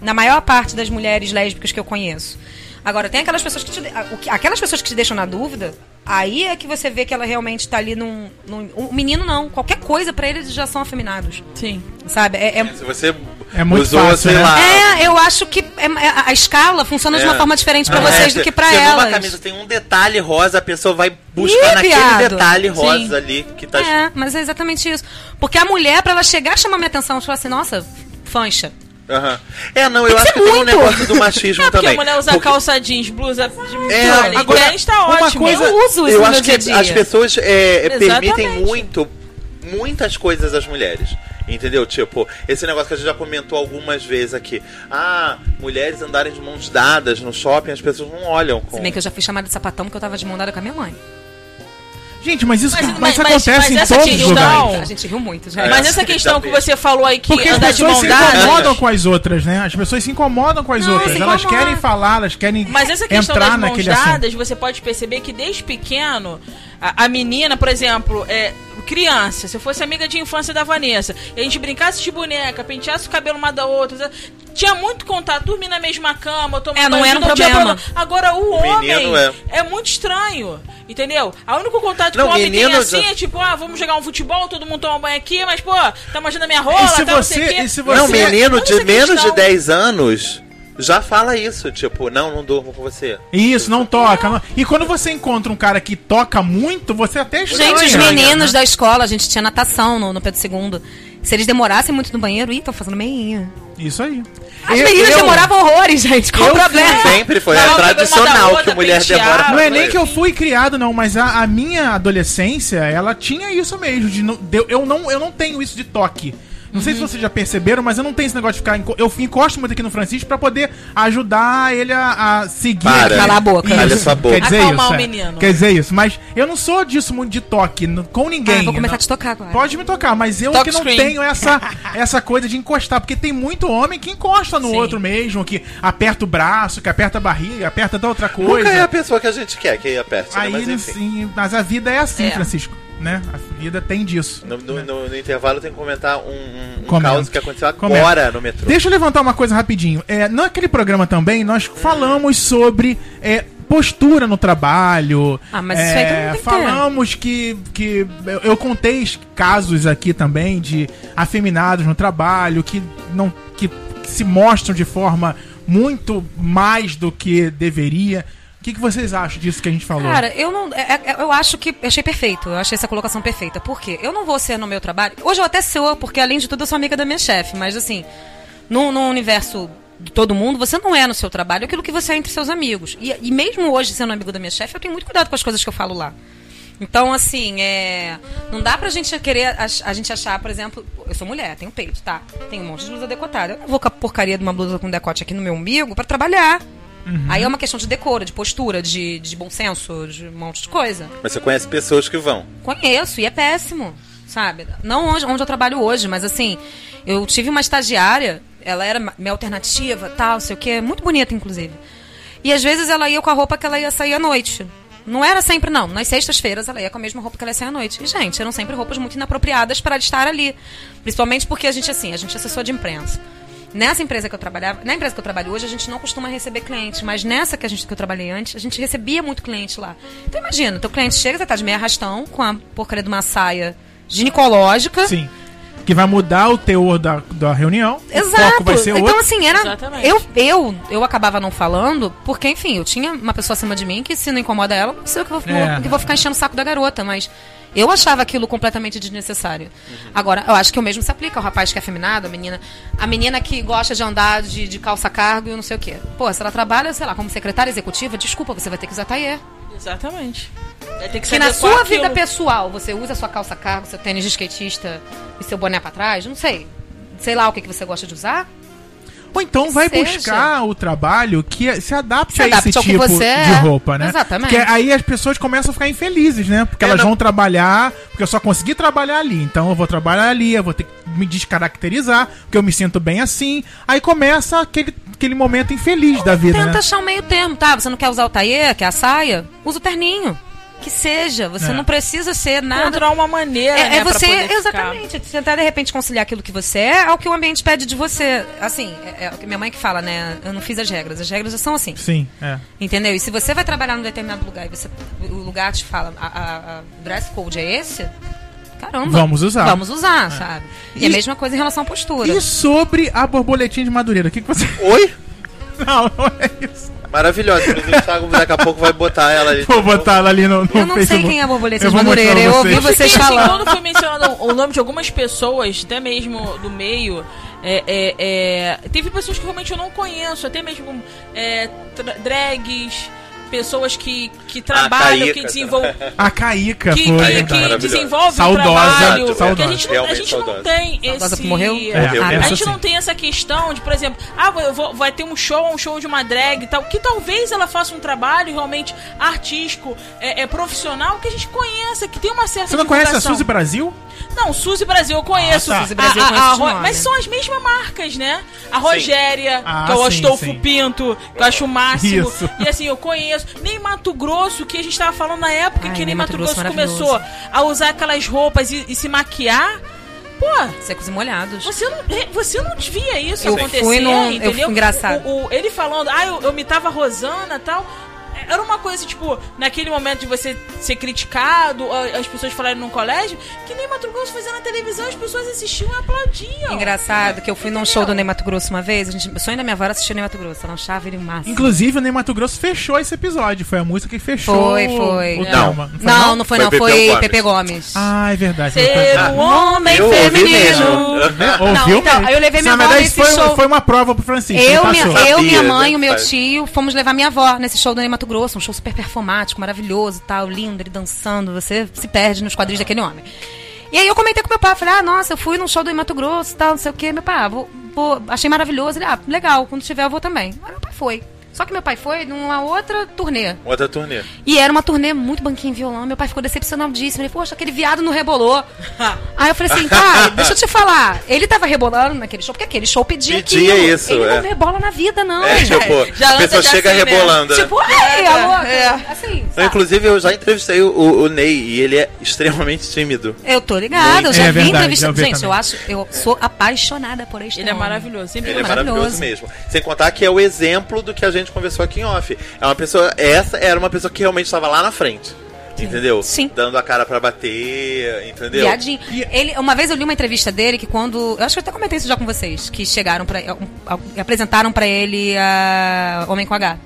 na maior parte das mulheres lésbicas que eu conheço. Agora, tem aquelas pessoas que te, aquelas pessoas que te deixam na dúvida, aí é que você vê que ela realmente tá ali num. num o menino não. Qualquer coisa pra eles já são afeminados. Sim. Sabe? É, é- Se você É muito usou, fácil, sei né? lá. é, eu acho que é- é- a escala funciona de uma É. forma diferente pra Ah, vocês é, do que vê elas. uma camisa tem um detalhe rosa, a pessoa vai buscar Ih, naquele viado. detalhe rosa Sim. ali que tá. É, mas é exatamente isso. Porque a mulher, pra ela chegar a chamar minha atenção, ela fala assim, nossa, fancha. Aham. É, não, eu acho que tem um muito. negócio do machismo *laughs* É porque também. a mulher usa Porque calça jeans, blusa de É, agora, agora, tênis tá uma ótimo. coisa- eu uso isso eu acho que dia. as pessoas é, permitem Exatamente. muito, muitas coisas às mulheres. Entendeu? Tipo, esse negócio que a gente já comentou algumas vezes aqui. Ah, mulheres andarem de mãos dadas no shopping, as pessoas não olham com. Se bem que eu já fui chamada de sapatão porque eu tava de mão dada com a minha mãe. Gente, mas isso, Mas- mas, mas- isso mas- acontece mas em essa todos os questão- lugares. A gente riu muito, É. já. Mas essa questão que você falou aí que Porque as pessoas se incomodam com as outras, né? As pessoas se incomodam com as Não, outras. Elas querem falar, elas querem Mas essa questão entrar das mãos naquele assunto. dadas, você pode perceber que desde pequeno, a, a menina, por exemplo, é, criança, se eu fosse amiga de infância da Vanessa, e a gente brincasse de boneca, penteasse o cabelo uma da outra, tinha muito contato, dormir na mesma cama, tomar É, não banho, era um tinha problema. Agora, o, homem menino é. é. muito estranho, entendeu? A único contato Não, que o homem tem menino assim já- é tipo, ah, vamos jogar um futebol, todo mundo toma banho aqui, mas, pô, tá manchando a minha rola, E se tá não você- sei o quê. e se Não, você- menino Olha de essa menos de questão. 10 anos já fala isso. Tipo, não, não durmo com você. Isso, não toca. não- E quando você encontra um cara que toca muito, você até estranha. Gente, os Estranha, meninos né? da escola, a gente tinha natação no, no Pedro II. Se eles demorassem muito no banheiro, ih, estão fazendo meinha. Isso aí. As Eu- meninas eu- demoravam horrores, gente. Qual o problema? Sempre foi. Não, É tradicional outra, que mulher pentear. demora. Não é nem que eu fui criado, não, mas a, a minha adolescência, ela tinha isso mesmo. De de- eu, não, eu não tenho isso de toque. Não sei se vocês já perceberam, mas eu não tenho esse negócio de ficar. enco- Eu encosto muito aqui no Francisco pra poder ajudar ele a, a seguir. Para. Calar a boca. Calha sua boca. Quer dizer Acalmar isso. o é. menino. Quer dizer isso. Mas eu não sou disso muito de toque com ninguém. Ah, vou começar Não- a te tocar agora. Pode me tocar, mas eu Talk que não screen. tenho essa, *laughs* essa coisa de encostar, porque tem muito homem que encosta no Sim. outro mesmo, que aperta o braço, que aperta a barriga, aperta da outra coisa. Nunca é a pessoa que a gente quer que aperte, né? Aí, Mas enfim. sim, mas a vida é assim, É. Francisco, né? A vida tem disso. No, no- no- no intervalo eu tenho que comentar um, um, um Comenta. caos que aconteceu Comenta. agora no metrô. Deixa eu levantar uma coisa rapidinho. É, naquele programa também, nós falamos sobre é, postura no trabalho. Ah, mas isso aí mundo tem que. Falamos que, que eu, eu contei casos aqui também de afeminados no trabalho que não que se mostram de forma muito mais do que deveria. O que, que vocês acham disso que a gente falou? Cara, eu não. é- é- eu acho que. Achei perfeito. Eu achei essa colocação perfeita. Por quê? Eu não vou ser no meu trabalho. Hoje eu até sou, porque além de tudo eu sou amiga da minha chefe. Mas assim, num universo de todo mundo, você não é no seu trabalho aquilo que você é entre seus amigos. E, e mesmo hoje, sendo amigo da minha chefe, eu tenho muito cuidado com as coisas que eu falo lá. Então, assim, é, não dá pra gente querer ach- a gente achar, por exemplo, eu sou mulher, tenho peito, tá? Tenho um monte de blusa decotada. Eu não vou com a porcaria de uma blusa com decote aqui no meu umbigo pra trabalhar. Aí é uma questão de decoro, de postura, de, de bom senso, de um monte de coisa. Mas você conhece pessoas que vão. Conheço, e é péssimo, sabe? Não onde, onde eu trabalho hoje, mas assim, eu tive uma estagiária, ela era minha alternativa, tal, sei o quê, muito bonita, inclusive. E às vezes ela ia com a roupa que ela ia sair à noite. Não era sempre, não. Nas sextas-feiras ela ia com a mesma roupa que ela ia sair à noite. E, gente, eram sempre roupas muito inapropriadas para estar ali. Principalmente porque a gente, assim, a gente é assessor de imprensa. Nessa empresa que eu trabalhava, na empresa que eu trabalho hoje, a gente não costuma receber cliente, mas nessa que, a gente, que eu trabalhei antes, a gente recebia muito cliente lá. Então imagina, teu cliente chega, você tá de meia arrastão, com a porcaria de uma saia ginecológica. Sim. Que vai mudar o teor da, da reunião. O Exato. foco vai ser então, outro. assim, era. Exatamente. Eu, eu, eu acabava não falando, porque, enfim, eu tinha uma pessoa acima de mim que, se não incomoda ela, não sei o que eu vou, É. que eu vou ficar enchendo o saco da garota, mas. Eu achava aquilo completamente desnecessário. Agora, eu acho que o mesmo se aplica ao rapaz que é afeminado, a menina, a menina que gosta de andar de, de calça cargo e não sei o quê. Pô, se ela trabalha, sei lá, como secretária executiva, desculpa, você vai ter que usar tailleur. Exatamente. Vai ter que se na sua vida pessoal você usa sua calça cargo, seu tênis de skatista e seu boné pra trás, não sei. Sei lá o que, que você gosta de usar. Ou então que vai seja. buscar o trabalho que se adapte Se a esse tipo você de é. roupa, né? Exatamente. Porque aí as pessoas começam a ficar infelizes, né? Porque É, elas não- vão trabalhar, porque eu só consegui trabalhar ali. Então eu vou trabalhar ali, eu vou ter que me descaracterizar, porque eu me sinto bem assim. Aí começa aquele, aquele momento infeliz da vida, Tenta né? achar um meio termo, tá? Você não quer usar o tailleur, que é a saia? Usa o terninho. Que seja. Você É. não precisa ser nada. Encontrar uma maneira, É, né, é pra você, poder ficar. exatamente. Tentar de repente conciliar aquilo que você é ao que o ambiente pede de você. Assim, é, é o que minha mãe que fala, né? Eu não fiz as regras. As regras já são assim. Sim, é. Entendeu? E se você vai trabalhar num determinado lugar e você, o lugar te fala, a, a- a- dress code é esse, caramba. Vamos usar. Vamos usar, sabe? E, E- a mesma coisa em relação à postura. E sobre a borboletinha de Madureira? O que, que você. Oi? *laughs* Não, não é isso. Maravilhosa. Inclusive, o Thiago daqui a pouco vai botar ela ali. *laughs* Vou botar ela ali no, no Eu não sei Facebook. quem é a borboleta Eu de vou mostrar Madureira. Eu ouvi vocês. assim, falando. quando foi mencionado o nome de algumas pessoas, até mesmo do meio, é, é, é, teve pessoas que realmente eu não conheço, até mesmo é, drags, pessoas que, que trabalham, Caíca. que desenvolvem. A Caíca Que, foi. que, que maravilhosa. desenvolve Saudosa, o trabalho. exato, Porque a gente não, a gente não saudosa. tem Saudosa esse. que morreu? É, Morreu. a essa gente não tem essa questão de, por exemplo, ah, eu vou- vai ter um show, um show de uma drag e tal, que talvez ela faça um trabalho realmente artístico, é, é profissional, que a gente conheça, que tem uma certa Você não conhece a. Suzy Brasil? Não, Suzy Brasil eu conheço. Ah, tá. Suzy Brasil eu A- a- conheço a nome. Mas são as mesmas marcas, né? A Rogéria, Ah, que é o sim, Astolfo sim. Pinto, que eu acho o máximo. Isso. E assim, eu conheço. Nem Mato Grosso, que a gente tava falando na época Ai, que nem Mato Mato Grosso, Grosso começou a usar aquelas roupas e, e se maquiar. Pô, Secos e molhados. você não, é, você não via isso Eu acontecer, fui num- eu entendeu? fui engraçado. O, o- ele falando, ah, eu, eu imitava a Rosana e tal. Era uma coisa, tipo, naquele momento de você ser criticado, as pessoas falarem num colégio, que nem Mato Grosso fazia na televisão, as pessoas assistiam e aplaudiam. Engraçado que eu fui num show do Ney Mato Grosso uma vez. A gente, o sonho da minha avó era assistir o Ney Mato Grosso. Ela achava ele o máximo. Inclusive, o Ney Mato Grosso fechou esse episódio. Foi a música que fechou Foi, foi. o Não. tema. Não, não foi, Foi não. Pepe Foi Gomes. Pepe Gomes. Ah, é verdade. Ser um homem Eu ouvi feminino. mesmo. Ouviu? então, mesmo. eu levei minha avó nesse foi, show. foi uma prova pro Francisco. Eu, minha, eu, minha mãe né, e o meu pai? tio fomos levar minha avó nesse show do Ney Mato Grosso, um show super performático, maravilhoso, tal, lindo, ele dançando, você se perde nos quadris daquele homem. E aí eu comentei com meu pai, falei, ah, nossa, eu fui num show do Mato Grosso, tal, não sei o quê, meu pai, ah, vou, vou- achei maravilhoso, ele, ah, legal, quando tiver eu vou também. Aí meu pai foi. Só que meu pai foi numa outra turnê. Outra turnê. E era uma turnê muito banquinho em violão. Meu pai ficou decepcionadíssimo. Ele, poxa, aquele viado não rebolou. *laughs* Aí eu falei assim, pai, deixa eu te falar. Ele tava rebolando naquele show, porque aquele show pedia Pedia aquilo. isso, Ele é. não rebola na vida, não. É, tipo, Já a pessoa já chega assim, né? rebolando. né? Tipo, ei, a louca. É. Assim, Então, inclusive, eu já entrevistei o, o Ney e ele é extremamente tímido. Eu tô ligada, eu já É vi entrevista. Gente, também. eu acho, eu sou apaixonada por este Ele é homem. maravilhoso, sempre Ele é foi maravilhoso. maravilhoso. mesmo. Sem contar que é o exemplo do que a gente conversou aqui em off. É uma pessoa. Essa era uma pessoa que realmente estava lá na frente. Entendeu? Sim. Dando a cara pra bater, entendeu? Viadinho. Ele, uma vez eu li uma entrevista dele que quando. Eu acho que eu até comentei isso já com vocês. Que chegaram pra. um, apresentaram pra ele a Homem com H.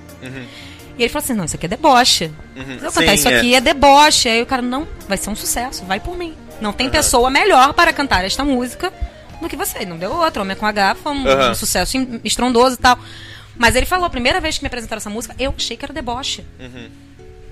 E ele falou assim: não, isso aqui é deboche. Uhum. Eu cantar isso é. aqui é. deboche. Aí o cara, não, vai ser um sucesso, vai por mim. Não tem pessoa melhor para cantar esta música do que você. Não deu outro. Homem com H foi um, Aham. um sucesso estrondoso e tal. Mas ele falou, a primeira vez que me apresentaram essa música, eu achei que era deboche.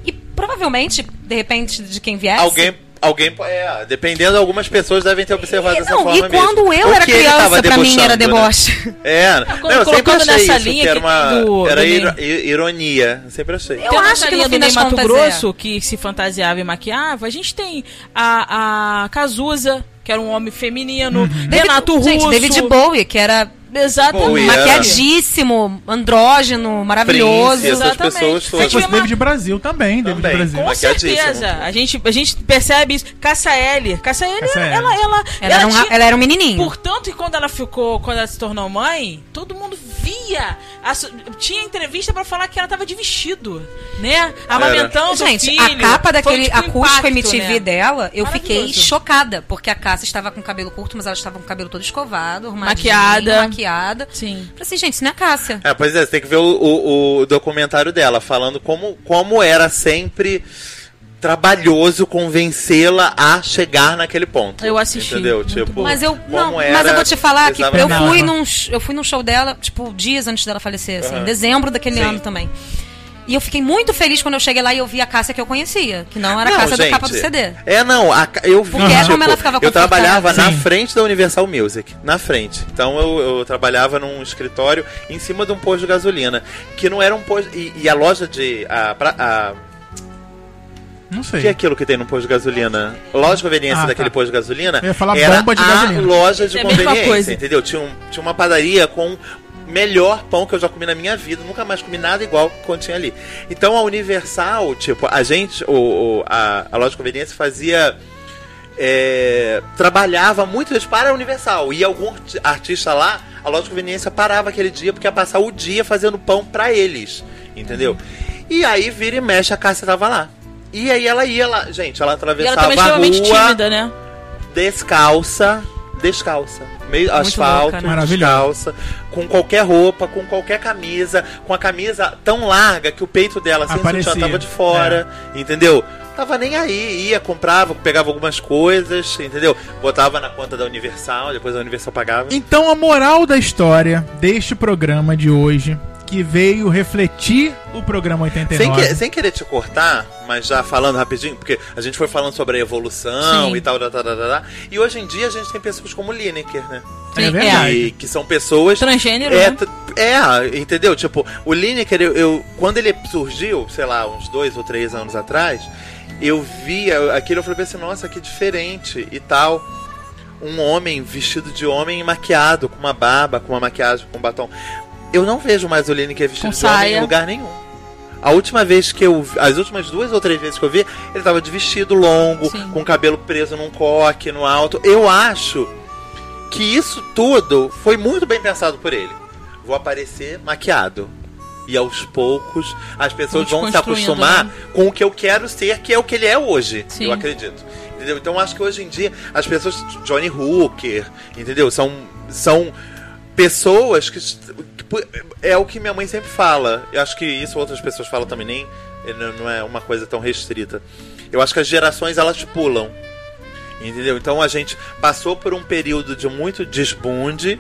E provavelmente, de repente, de quem viesse. Alguém. Alguém, é, dependendo, algumas pessoas devem ter observado E, dessa não, forma e mesmo. quando eu Ou era criança, pra mim era né? deboche. É, quando- não, eu sempre colocando achei nessa isso, linha que era uma, do- era do ironia, eu sempre achei. Eu uma acho que no fim das Mato contas Grosso que se fantasiava e maquiava. A gente tem a, a Cazuza, que era um homem feminino. Renato Russo. Gente, David Bowie, que era Exatamente. É. maquiadíssimo, andrógeno, maravilhoso. Prince, essas Exatamente. pessoas todas. Se fosse uma- David Brasil também, David Também. Brasil. Com certeza. A gente, a gente percebe isso. Cassaele. Cassaele, Cassaele. ela, ela, Ela, era um, tinha- ela era um menininho. Portanto, e quando ela ficou, quando ela se tornou mãe, todo mundo via. a tinha entrevista pra falar que ela tava de vestido, né? Amamentando Gente, filho. a capa daquele tipo, acústico impacto, MTV né? dela, eu fiquei chocada. Porque a Cássia estava com o cabelo curto, mas ela estava com o cabelo todo escovado, arrumadinho, Maquiada. Maquiada. Sim. Falei assim, gente, isso não é Cássia. É, pois é, você tem que ver o, o- o documentário dela, falando como, como era sempre trabalhoso convencê-la a chegar naquele ponto. Eu assisti. Entendeu? Tipo. Mas eu, como não, era mas eu vou te falar que eu fui, num, eu fui num show dela, tipo, dias antes dela falecer, assim, em Aham. dezembro daquele Sim. ano também. E eu fiquei muito feliz quando eu cheguei lá e eu vi a Cássia que eu conhecia, que não era a Não, Cássia da gente, capa do CD. É, não, a eu vi. Porque é como ela ficava eu trabalhava confortável. na Sim. frente da Universal Music, na frente. Então eu, eu trabalhava num escritório em cima de um posto de gasolina, que não era um posto. E, e a loja de. A, pra- a- Não o que é sei. aquilo que tem no posto de gasolina? Loja de conveniência Ah, daquele tá. posto de gasolina. Eu ia falar era bomba de a gasolina. loja de É a conveniência, entendeu? Tinha, um- tinha uma padaria com melhor pão que eu já comi na minha vida. Nunca mais comi nada igual quando tinha ali. Então a Universal, tipo, a gente, o, o- a, a loja de conveniência fazia. é, trabalhava muitas vezes para a Universal. E algum arti- artista lá, a loja de conveniência parava aquele dia porque ia passar o dia fazendo pão para eles. Entendeu? E aí vira e mexe, a Cássia tava lá. E aí ela ia lá, gente, ela E ela atravessava é a rua tímida, né? descalça, descalça, meio asfalto, louca, né? Maravilhosa. descalça, com qualquer roupa, com qualquer camisa, com a camisa tão larga que o peito dela sem Aparecia, sutiã tava de fora, entendeu? Tava nem aí, ia, comprava, pegava algumas coisas, entendeu? Botava na conta da Universal, depois a Universal pagava. Então a moral da história deste programa de hoje, que veio refletir o programa Sem, 89. que- sem querer te cortar, mas já falando rapidinho, porque a gente foi falando sobre a evolução Sim. e tal, tal, tal, tal, tal, e hoje em dia a gente tem pessoas como Lineker, né? É Sim, verdade. E que são pessoas. Transgênero, é, né? é, entendeu? Tipo, o Lineker, eu, eu- quando ele surgiu, sei lá, uns dois ou três anos atrás, eu via aquilo eu falei assim, nossa, que diferente e tal. Um homem vestido de homem e maquiado, com uma barba, com uma maquiagem, com um batom. Eu não vejo mais o Lineker vestido de homem em lugar nenhum. A última vez que eu. As últimas duas ou três vezes que eu vi, ele tava de vestido longo, Sim. com o cabelo preso num coque no alto. Eu acho que isso tudo foi muito bem pensado por ele. Vou aparecer maquiado. E aos poucos as pessoas vão se acostumar né? com o que eu quero ser, que é o que ele é hoje. Sim. Eu acredito. Entendeu? Então eu acho que hoje em dia as pessoas. Johnny Hooker, entendeu? São. São pessoas que. que é o que minha mãe sempre fala. Eu acho que isso outras pessoas falam também, nem. Não é uma coisa tão restrita. Eu acho que as gerações elas pulam. Entendeu? Então a gente passou por um período de muito desbunde.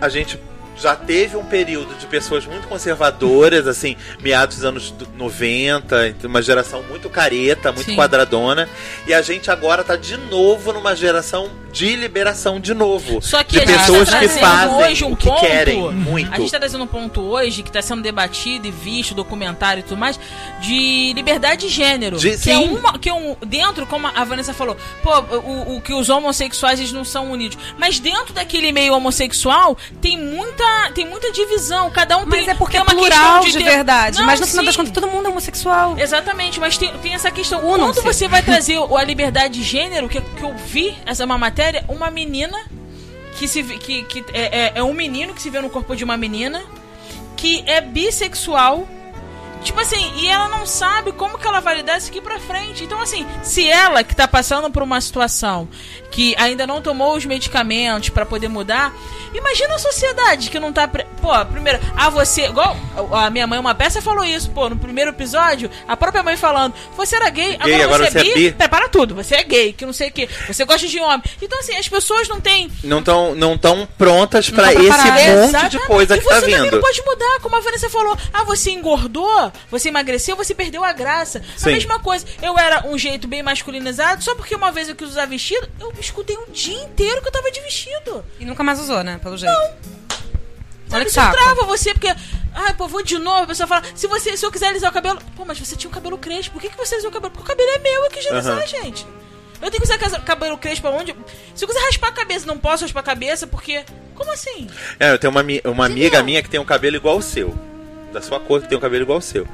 A gente já teve um período de pessoas muito conservadoras, assim, meados dos anos do- 90, uma geração muito careta, muito Sim. quadradona. E a gente agora tá de novo numa geração de liberação de novo. Só que de a gente pessoas tá que fazem hoje um o que ponto, querem muito. A gente está trazendo um ponto hoje que está sendo debatido e visto, documentário e tudo mais, de liberdade de gênero. De- que, é sim. uma, que é um. Dentro, como a Vanessa falou, pô, o, o que os homossexuais eles não são unidos. Mas dentro daquele meio homossexual tem muita, tem muita divisão. Cada um Mas tem. é porque é plural questão de, ter- verdade. Não, mas no final das sim. contas, todo mundo é homossexual. Exatamente, mas tem, tem essa questão. Quando você vai trazer o- a liberdade de gênero, que, que eu vi essa é uma matéria, uma menina que se que, que é, é- é um menino que se vê no corpo de uma menina que é bissexual. Tipo assim, e ela não sabe como que ela vai lidar isso aqui pra frente. Então, assim, se ela que tá passando por uma situação que ainda não tomou os medicamentos pra poder mudar, imagina a sociedade que não tá. pre- Pô, primeiro, ah, você. Igual a minha mãe, uma peça, falou isso, pô, no primeiro episódio, a própria mãe falando, você era gay, Gay, agora você é bi. Prepara tudo, você é gay, que não sei o que, você gosta de homem. Então, assim, as pessoas não têm. Não estão não tão prontas pra tão esse monte Exatamente. de coisa e que tá você também vindo. não pode mudar, como a Vanessa falou. Ah, você engordou, você emagreceu, você perdeu a graça. Sim. A mesma coisa. Eu era um jeito bem masculinizado, só porque uma vez eu quis usar vestido, eu escutei um dia inteiro que eu tava de vestido. E nunca mais usou, né? Pelo jeito. Olha Sabe, isso saco. trava você, porque. Ai, pô, vou de novo. A pessoa fala, se, você, se eu quiser alisar o cabelo. Pô, mas você tinha um cabelo crespo. Por que, que você alisou o cabelo? Porque o cabelo é meu, eu quis alisar, Aham. gente. Eu tenho que usar cabelo crespo aonde? Se eu quiser raspar a cabeça, não posso raspar a cabeça, porque. Como assim? É, eu tenho uma, uma amiga minha que tem um cabelo igual ao seu. Da sua cor, que tem um cabelo igual ao seu.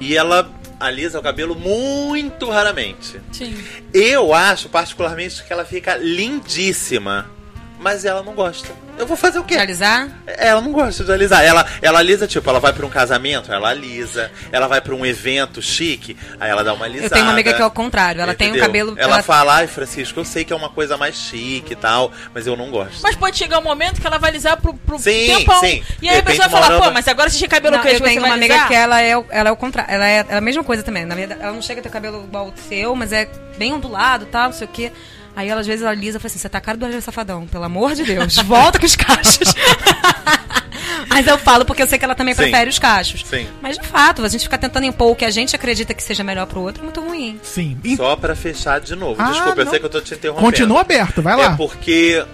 E ela alisa o cabelo muito raramente. Sim. Eu acho, particularmente, que ela fica lindíssima. Mas ela não gosta. Eu vou fazer o quê? De alisar? Ela não gosta de alisar. Ela, ela alisa, tipo, ela vai pra um casamento, ela alisa. Ela vai pra um evento chique, aí ela dá uma alisada. Eu tenho uma amiga que é o contrário. Ela tem um Entendeu? cabelo. Ela, fala, ai, Francisco, eu sei que é uma coisa mais chique e tal, mas eu não gosto. Mas pode chegar um momento que ela vai alisar pro, pro Sim, tempão. sim. E aí a De pessoa fala, morando- pô, mas agora se tinha cabelo Não, crespo, eu tenho você uma amiga alisar? que ela é, o- ela é o contrário. Ela é, ela é a mesma coisa também. Na verdade, ela não chega a ter o cabelo igual ao seu, mas é bem ondulado e tal, não sei o quê. Aí ela, às vezes ela lisa e fala assim: você tá a cara do Alejo Safadão, pelo amor de Deus, volta com os cachos. *laughs* Mas eu falo porque eu sei que ela também Sim. prefere os cachos. Sim. Mas de fato, a gente ficar tentando impor o que a gente acredita que seja melhor pro outro é muito ruim. Sim. E Só pra fechar de novo. Ah, Desculpa, eu não. sei que eu tô te interrompendo. continua aberto, vai lá. É porque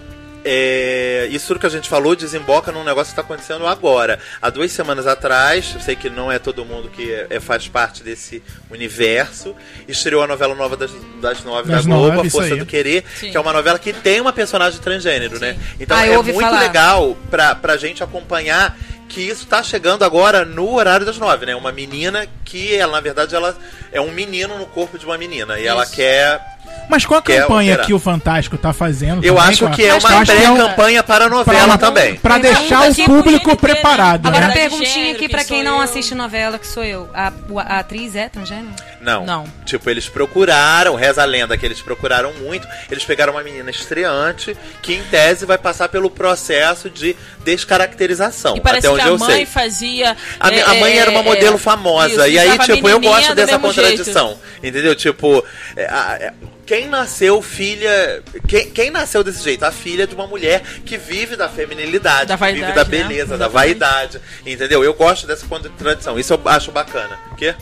é, isso que a gente falou desemboca num negócio que está acontecendo agora. Há duas semanas atrás, eu sei que não é todo mundo que é- é- faz parte desse universo, estreou a novela nova das, das nove Das da Globo, nove, A Força aí. do Querer, Sim. que é uma novela que tem uma personagem transgênero, né? Então Ah, é muito falar. legal pra, pra gente acompanhar que isso tá chegando agora no horário das nove, né? Uma menina que, ela, na verdade, ela é um menino no corpo de uma menina. E ela Isso. quer Mas qual a Quer campanha que o Fantástico tá fazendo? Eu também acho que é uma que é um- pré-campanha para a novela pra- também. Pra Tem deixar o público né? preparado, Agora, né? perguntinha aqui quem pra quem não eu? assiste novela, que sou eu. A, a atriz é transgênero? Não. Não. Tipo, eles procuraram, reza a lenda que eles procuraram muito. Eles pegaram uma menina estreante que, em tese, vai passar pelo processo de descaracterização. E parece até que onde a eu mãe sei. fazia. A, é, a mãe é, era uma é, modelo é, famosa. isso, e aí, tipo, eu gosto dessa contradição. Entendeu? Tipo, é, a- é, quem nasceu filha. Quem, quem nasceu desse jeito? A filha de uma mulher que vive da feminilidade, Da que vive vaidade, da né? beleza, da Exatamente. vaidade. Entendeu? Eu gosto dessa contradição. Isso eu acho bacana. O quê?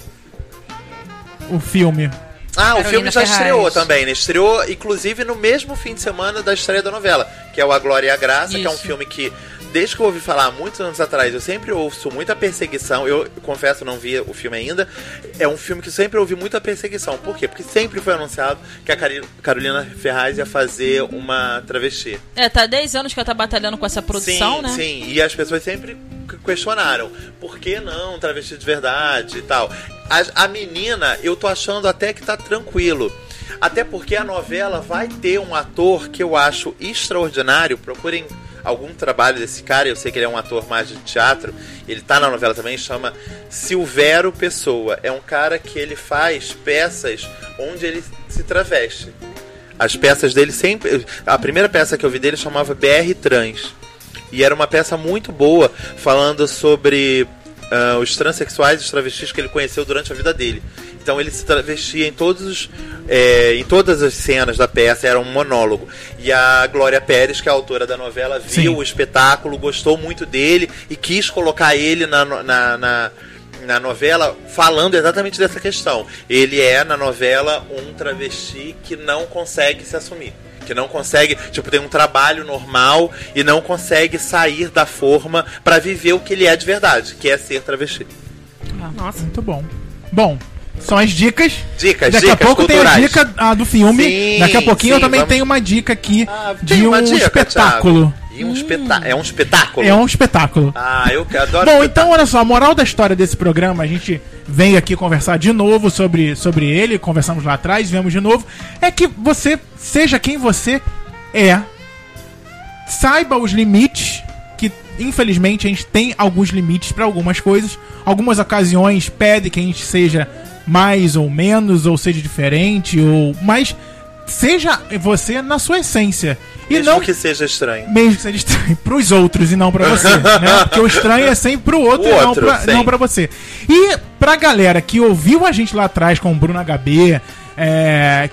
O filme. Ah, o Carolina filme já Ferraz. estreou também, né? Estreou, inclusive, no mesmo fim de semana da estreia da novela, que é o A Glória e a Graça, que é um Isso. filme que, desde que eu ouvi falar há muitos anos atrás, eu sempre ouço muita perseguição. Eu confesso, não vi o filme ainda. É um filme que sempre ouvi muita perseguição. Por quê? Porque sempre foi anunciado que a Carolina Ferraz ia fazer uma travesti. É, tá 10 anos que ela tá batalhando com essa produção, sim, né? Sim, e as pessoas sempre que- questionaram por que não travesti de verdade e tal. A, a menina, eu tô achando até que tá tranquilo. Até porque a novela vai ter um ator que eu acho extraordinário. Procurem algum trabalho desse cara. Eu sei que ele é um ator mais de teatro. Ele tá na novela também. Chama Silvério Pessoa. É um cara que ele faz peças onde ele se traveste. As peças dele sempre. A primeira peça que eu vi dele chamava BR Trans. E era uma peça muito boa, falando sobre ah, os transexuais e os travestis que ele conheceu durante a vida dele. Então ele se travestia em todos os, é, em todas as cenas da peça, era um monólogo. E a Glória Pérez, que é a autora da novela, viu Sim. o espetáculo, gostou muito dele e quis colocar ele na, na, na, na novela falando exatamente dessa questão. Ele é, na novela, um travesti que não consegue se assumir. Que não consegue, tipo, tem um trabalho normal e não consegue sair da forma pra viver o que ele é de verdade, que é ser travesti. Nossa. Muito bom. Bom, são as dicas. Dicas, Daqui a dicas pouco culturais. tem a dica ah, do filme. Sim, Daqui a pouquinho eu sim, também vamos- tenho uma dica aqui Ah, de um dica, espetáculo. Um espetá é um espetáculo? É um espetáculo. Ah, eu adoro Bom, então olha só, a moral da história desse programa, a gente vem aqui conversar de novo sobre, sobre ele, conversamos lá atrás, vemos de novo, é que você, seja quem você é, saiba os limites, que infelizmente a gente tem alguns limites para algumas coisas, algumas ocasiões pede que a gente seja mais ou menos, ou seja diferente, ou mas seja você na sua essência. E Mesmo não que seja estranho. mesmo que seja estranho *laughs* pros outros e não pra você, né? *laughs* Porque o estranho é sempre pro outro, O e não outro, pra, sim. não pra você. E pra galera que ouviu a gente lá atrás com o Bruno HB, é,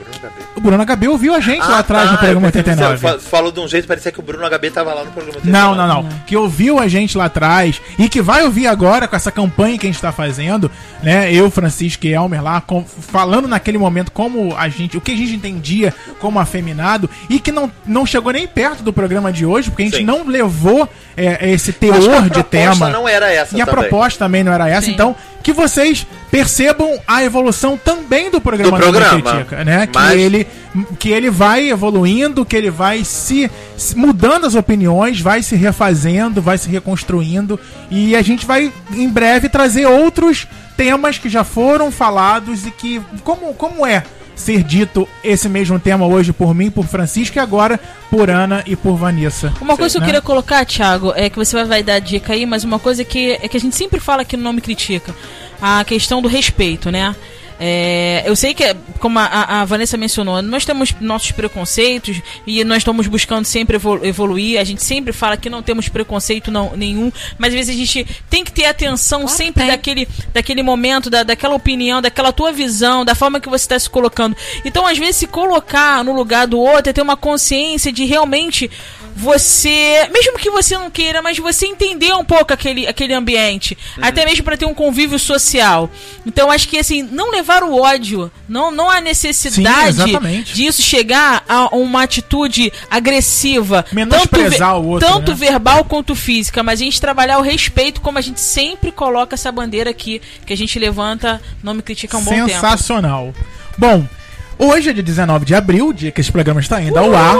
o Bruno HB ouviu a gente lá atrás tá, no programa eu pensei que 89. Você fa- falou de um jeito, parecia que o Bruno HB tava lá no programa 89. Não, não, não. Que ouviu a gente lá atrás e que vai ouvir agora com essa campanha que a gente tá fazendo, né? Eu, Francisco e Elmer lá, com- falando naquele momento como a gente, o que a gente entendia como afeminado e que não, não chegou nem perto do programa de hoje, porque a gente Sim. não levou é, esse que a teor de proposta tema. não era essa E a também. proposta também não era essa, Sim. então que vocês percebam a evolução também do programa Do programa. Critica, né? Que Mas- ele que ele vai evoluindo, que ele vai se, se- mudando as opiniões, vai se refazendo, vai se reconstruindo e a gente vai em breve trazer outros temas que já foram falados e que como como é ser dito esse mesmo tema hoje por mim, por Francisco e agora por Ana e por Vanessa. Uma coisa que eu né? queria colocar, Thiago, é que você vai, vai dar dica aí, mas uma coisa que, é que a gente sempre fala aqui no Nome Critica, a questão do respeito, né? É, eu sei que, como a, a- Vanessa mencionou, nós temos nossos preconceitos e nós estamos buscando sempre evolu- evoluir. A gente sempre fala que não temos preconceito não, nenhum, mas às vezes a gente tem que ter atenção sempre tem. daquele, daquele momento, da, daquela opinião, daquela tua visão, da forma que você está se colocando. Então, às vezes, se colocar no lugar do outro é ter uma consciência de realmente você, mesmo que você não queira, mas você entender um pouco aquele, aquele ambiente, até mesmo para ter um convívio social. Então, acho que assim, não levar o ódio, não, não há necessidade Sim, disso chegar a uma atitude agressiva, Menosprezar tanto, o outro, tanto né? verbal quanto física, mas a gente trabalhar o respeito, como a gente sempre coloca essa bandeira aqui, que a gente levanta, não me critica um bom tempo. Sensacional. Bom, hoje é dia 19 de abril, dia que esse programa está indo ao ar.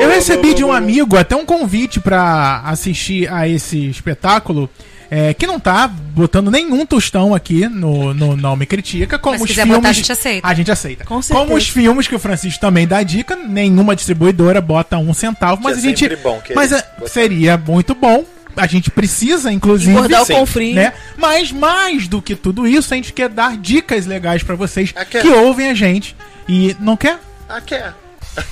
Eu recebi de um amigo até um convite para assistir a esse espetáculo. é, que não tá botando nenhum tostão aqui no, no Não Me Critica, como Mas se os quiser filmes. botar, a gente aceita. A gente aceita. Com certeza. como os filmes que o Francisco também dá dica, nenhuma distribuidora bota um centavo, mas é a gente. bom mas é, botar. seria muito bom. A gente precisa, inclusive. Engordar o Sim. confrinho. né? Mas mais do que tudo isso, a gente quer dar dicas legais pra vocês que ouvem a gente e não quer? Ah, quer.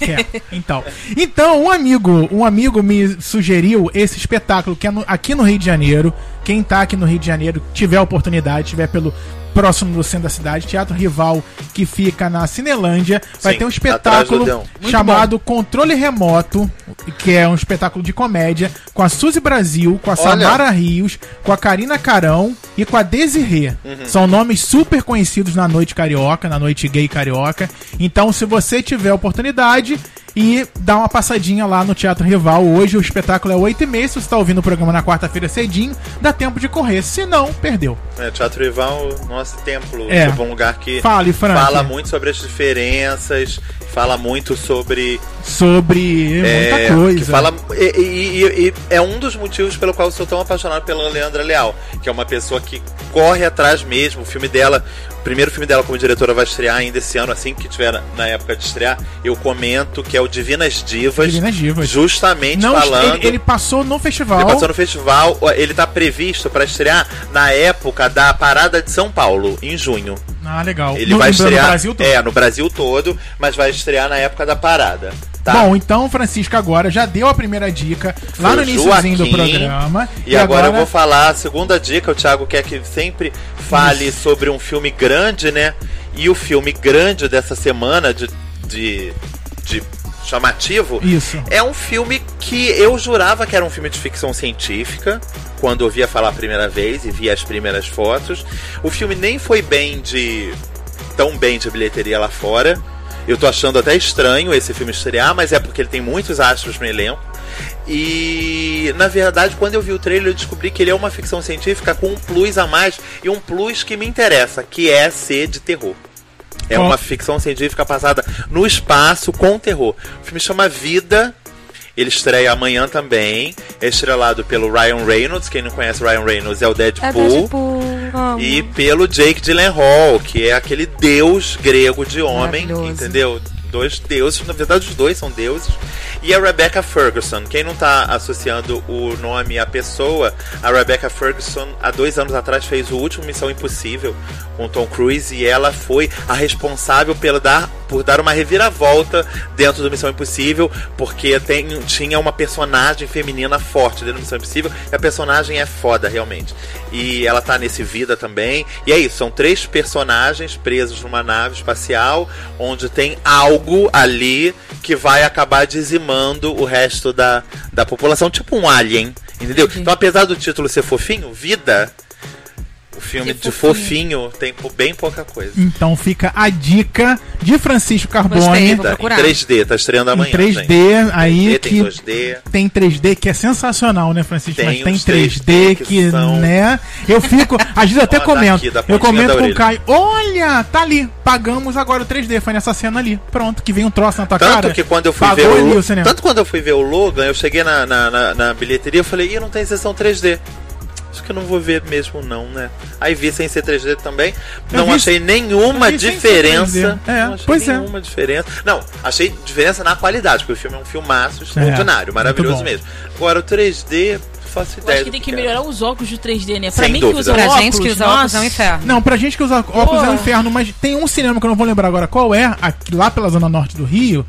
Quer. Então, então um amigo, um amigo me sugeriu esse espetáculo que é no- aqui no Rio de Janeiro. Quem tá aqui no Rio de Janeiro, tiver a oportunidade, tiver pelo próximo do centro da cidade, Teatro Rival, que fica na Cinelândia, vai Sim, ter um espetáculo chamado Controle Remoto, que é um espetáculo de comédia com a Suzy Brasil, com a Olha. Samara Rios, com a Karina Carão e com a Desirê. Uhum. São nomes super conhecidos na noite carioca, na noite gay carioca. Então, se você tiver oportunidade e dá uma passadinha lá no Teatro Rival, hoje o espetáculo é 8 e meia. Se você está ouvindo o programa na quarta-feira cedinho, dá tempo de correr. Se não, perdeu. É, Teatro Rival, nosso templo, É. tipo um lugar que Fale, Frank. fala muito sobre as diferenças, fala muito sobre Sobre muita É, coisa. Fala, e, e- e- é um dos motivos pelo qual eu sou tão apaixonado pela Leandra Leal, que é uma pessoa que corre atrás mesmo. O filme dela, primeiro filme dela como diretora vai estrear ainda esse ano, assim que tiver na, época de estrear. Eu comento que é o Divinas Divas, Divinas Divas. justamente Não, falando. ele, ele passou no festival. Ele passou no festival, ele tá previsto para estrear na época da Parada de São Paulo, em junho. Ah, legal. Ele No- vai no estrear Brasil todo. É, no Brasil todo, mas vai estrear na época da parada. Tá? Bom, então, Francisco agora já deu a primeira dica lá Foi no o iníciozinho do programa. E, agora, eu vou falar a segunda dica. O Thiago quer que sempre fale sobre um filme grande, né? E o filme grande dessa semana de, de, de chamativo Isso. é um filme que eu jurava que era um filme de ficção científica quando ouvia falar a primeira vez e via as primeiras fotos. O filme nem foi bem de tão bem de bilheteria lá fora. Eu tô achando até estranho esse filme estrear, mas é porque ele tem muitos astros no elenco. E na verdade, quando eu vi o trailer, eu descobri que ele é uma ficção científica com um plus a mais e um plus que me interessa, que é ser de terror. É uma ficção científica passada no espaço com terror. O filme chama Vida. Ele estreia amanhã também. É estrelado pelo Ryan Reynolds. Quem não conhece Ryan Reynolds é o É Deadpool. Deadpool. amo. E pelo Jake Gyllenhaal, que é aquele deus grego de homem, entendeu? Dois deuses, na verdade os dois são deuses. E a Rebecca Ferguson. Quem não tá associando o nome à pessoa, a Rebecca Ferguson, há dois anos atrás, fez o último Missão Impossível com Tom Cruise e ela foi a responsável dar por dar uma reviravolta dentro do Missão Impossível, porque tem, tinha uma personagem feminina forte dentro do Missão Impossível, e a personagem é foda, realmente. E ela tá nesse Vida também. E é isso, são três personagens presos numa nave espacial, onde tem algo ali que vai acabar dizimando o resto da, da população, tipo um alien. Entendeu? Então, apesar do título ser fofinho, Vida, o filme Que de fofinho tem pou- bem pouca coisa. Então fica a dica de Francisco Gostei, Carbone vou Tá, em procurar. 3D, tá estreando em amanhã. 3D aí 3D, que tem 2D. tem 3D que é sensacional, né, Francisco? Tem Mas tem uns 3D 3D que, que são- né? Eu fico, às vezes eu até *laughs* Ó, tá comento. aqui, da eu comento com o. Caio, olha, tá ali, pagamos agora o 3D, foi nessa cena ali. Pronto, que vem um troço na tua Tanto cara. que quando eu fui ver ali o, o cinema. Tanto quando eu fui ver o Logan, eu cheguei na, na, na, na bilheteria e falei, ih, não tem sessão 3D. Acho que eu não vou ver mesmo não, né? Aí vi sem ser 3D também. Eu não vi- achei nenhuma eu diferença. 3D. É, não achei pois é. nenhuma diferença. Não, achei diferença na qualidade, porque o filme é um filmaço extraordinário, muito maravilhoso mesmo. Agora o 3D, faço Eu ideia. acho que tem que é. melhorar os óculos do 3D, né? Pra Sem mim dúvida. que usa Pra óculos, gente que usa óculos é um inferno. Não, pra gente que usa óculos é um Pô. inferno, mas tem um cinema que eu não vou lembrar agora qual é, aqui, lá pela zona norte do Rio,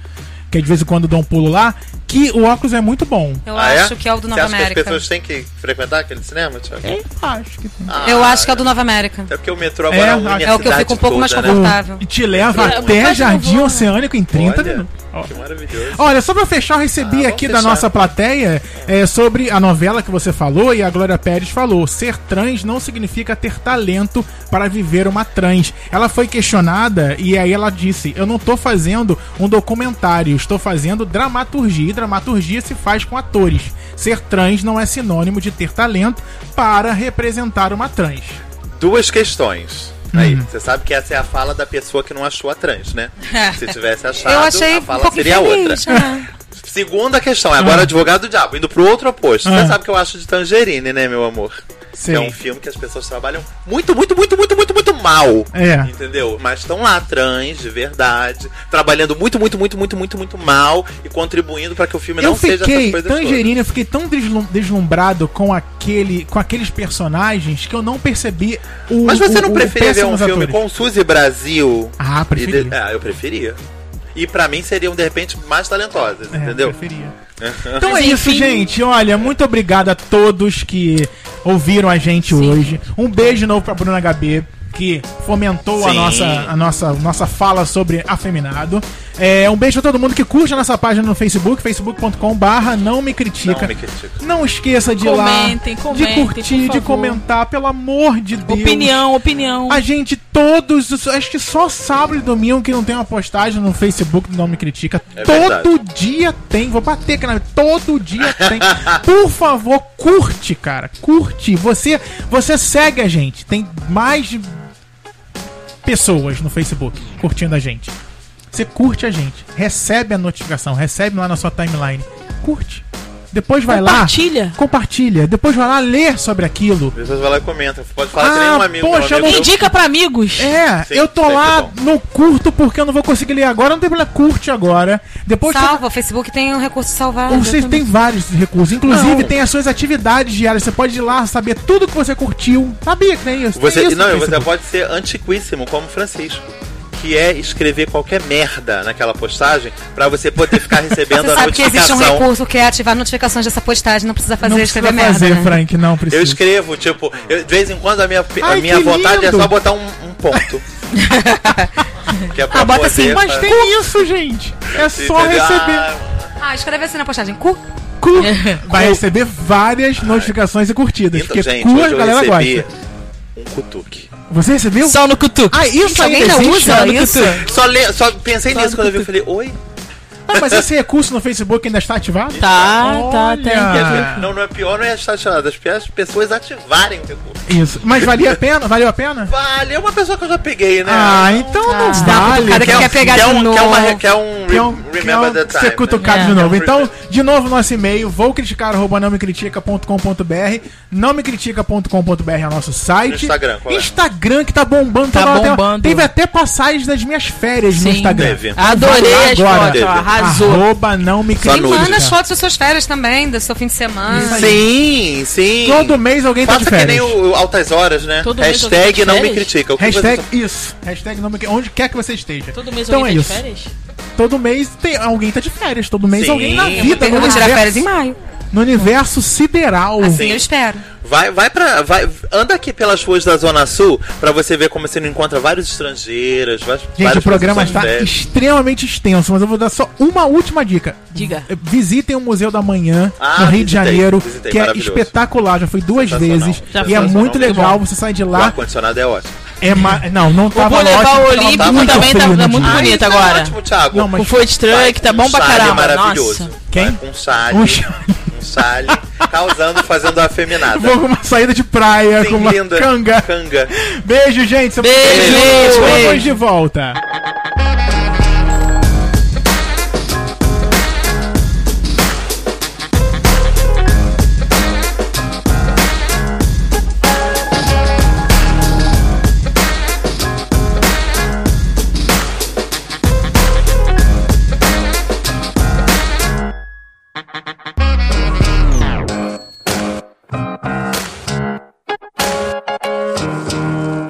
que é de vez em quando dá um pulo lá, que o óculos é muito bom. Eu Ah, acho que é o do Você Nova acha América. que as pessoas têm que frequentar aquele cinema, Thiago? Eu acho que tem. Ah, Eu acho que é o do Nova América. É porque o metrô agora É, a É o que eu fico um pouco mais toda, né? confortável. E te leva É, até Jardim vou- Oceânico em 30 Olha, minutos. Ó. Que maravilhoso. Olha, só pra fechar, eu recebi Ah, aqui da fechar. nossa plateia é, sobre a novela que você falou e a Glória Pérez falou. Ser trans não significa ter talento para viver uma trans. Ela foi questionada e aí ela disse: Eu não tô fazendo um documentário, estou fazendo dramaturgia. E dramaturgia se faz com atores. Ser trans não é sinônimo de ter talento para representar uma trans. Duas questões. Aí, Hum. você sabe que essa é a fala da pessoa que não achou a trans, né? *laughs* Se tivesse achado, Eu achei a um fala pouco seria infeliz, outra. né? Segunda questão, é agora Ah. advogado do diabo, indo pro outro oposto. Ah. Você sabe que eu acho de Tangerine, né, meu amor? Sei. É um filme que as pessoas trabalham muito, muito, muito, muito, muito, muito mal. É. Entendeu? Mas estão lá, trans, de verdade, trabalhando muito, muito, muito, muito, muito, muito mal e contribuindo para que o filme Eu não seja essas fiquei, coisas todas. Tangerina, eu fiquei tão deslum- deslumbrado com aquele, com aqueles personagens que eu não percebi o Mas você o- não preferia ver um filme atores. com Suzy Brasil? Ah, preferia. de- Ah, eu preferia. E pra mim seriam, de repente, mais talentosas, É, entendeu? preferia. *laughs* Então é isso, gente. Olha, muito obrigado a todos que ouviram a gente hoje. Um beijo de novo pra Bruna HB, que fomentou a Sim. nossa, a nossa, nossa fala sobre afeminado. É, um beijo pra todo mundo que curte a nossa página no Facebook, facebook.com barra não me critica. Não me critica. Não esqueça de ir Comentem, lá, comentem, de curtir, de comentar, pelo amor de Deus. Opinião, opinião. A gente todos, acho que só sábado e domingo que não tem uma postagem no Facebook do Não Me Critica. É todo dia tem, vou bater aqui na todo dia tem. *laughs* Por favor, curte, cara. Curte. Você, você segue a gente. Tem mais de pessoas no Facebook curtindo a gente. Você curte a gente, recebe a notificação, recebe lá na sua timeline. Curte. Depois vai lá. Compartilha. Compartilha. Depois vai lá ler sobre aquilo. Pessoas vão lá e comentam. Pode falar que Ah, nenhum amigo. poxa, amigo Indica pra amigos. É, Sim, eu tô lá bom. no curto porque eu não vou conseguir ler agora, não tem problema, curte agora. Depois Salva, o Facebook tem um recurso salvar. você tem vários recursos, inclusive Não. tem as suas atividades diárias, você pode ir lá saber tudo que você curtiu. Sabia que tem isso? Você, tem isso não, você Facebook. pode ser antiquíssimo, como Francisco. Que é escrever qualquer merda naquela postagem pra você poder ficar recebendo Você a sabe que existe um notificação. recurso que é ativar notificações dessa postagem, não precisa fazer não escrever precisa fazer, merda. né? Frank, não precisa. Eu escrevo, tipo, eu- de vez em quando a minha, a Ai, minha que vontade lindo. é só botar um, um ponto. *laughs* que é pra Ah, bota assim, Mas fa- tem isso, gente. *laughs* É só Entendeu? receber. Ah, Ah, escreve assim na postagem. Cu. Cu. *laughs* Vai receber várias notificações e curtidas. então, porque gente, cu a hoje eu galera recebi gosta. um cutuque. Você recebeu? Só no cutuco. Ah, isso Gente, alguém ainda existe? usa Só no isso? Só, le, só pensei nisso quando eu vi, eu falei, oi? Ah, mas esse recurso no Facebook ainda está ativado? Tá, tá, tem. Ah. Não, não é pior, não é estar chateado. As piores pessoas ativarem o recurso. Isso. Mas valia a pena? Valeu a pena? Vale, é uma pessoa que eu já peguei, né? Ah, então não vale. cara que Quer, quer pegar quer de um, novo. Quer, uma, quer um, Que é um, re- que é um remember the time. ser cutucado né? de É. novo. É Então, remember. de novo, nosso e-mail, vou criticar, arroba não me critica.com.br, não me critica.com.br é o nosso site. No Instagram, qual é? Instagram que tá bombando. Tá tem- bombando. Teve até passagens das minhas férias no Sim. Instagram. Teve. Adorei agora. Teve. Arrasou. Arroba não me Só E manda as fotos das suas férias também, do seu fim de semana. Sim, sim. Todo mês alguém tá de Faça que nem férias. o, o Altas Horas, né? Todo tá Hashtag de não me férias? critica. O que Hashtag você- isso. Hashtag não me... Onde quer que você esteja. Todo mês Então alguém é tá de isso. férias? Todo mês tem alguém tá de férias. Todo mês Sim. alguém na vida. Eu vou tirar férias em maio. No universo sideral. Assim eu espero. Vai, vai pra. Vai, anda aqui pelas ruas da Zona Sul pra você ver como você não encontra vários estrangeiros. Gente, várias o programa está de férias. extremamente extenso, mas eu vou dar só uma última dica. Diga. Eh, Visitem o Museu da Manhã Ah, no Rio de visitei, Janeiro, visitei, que é espetacular. Já fui duas vezes Já e é muito legal. bom. Você sai de O lá. ar-condicionado é ótimo. É ma... Não, não tava vou levar ótimo, o porque tava Olímpico muito também, tá- tá muito dia. Ah, bonito isso agora. É ótimo, Thiago. Não, mas- O food truck tá bom pra caramba. maravilhoso. Nossa. Quem? Vai. Um Um chale. chale. causando, fazendo a afeminada. Vou com uma saída de praia, Sim, com uma linda. canga. Canga. Beijo, gente. Beijo, Beijo. beijo. de volta.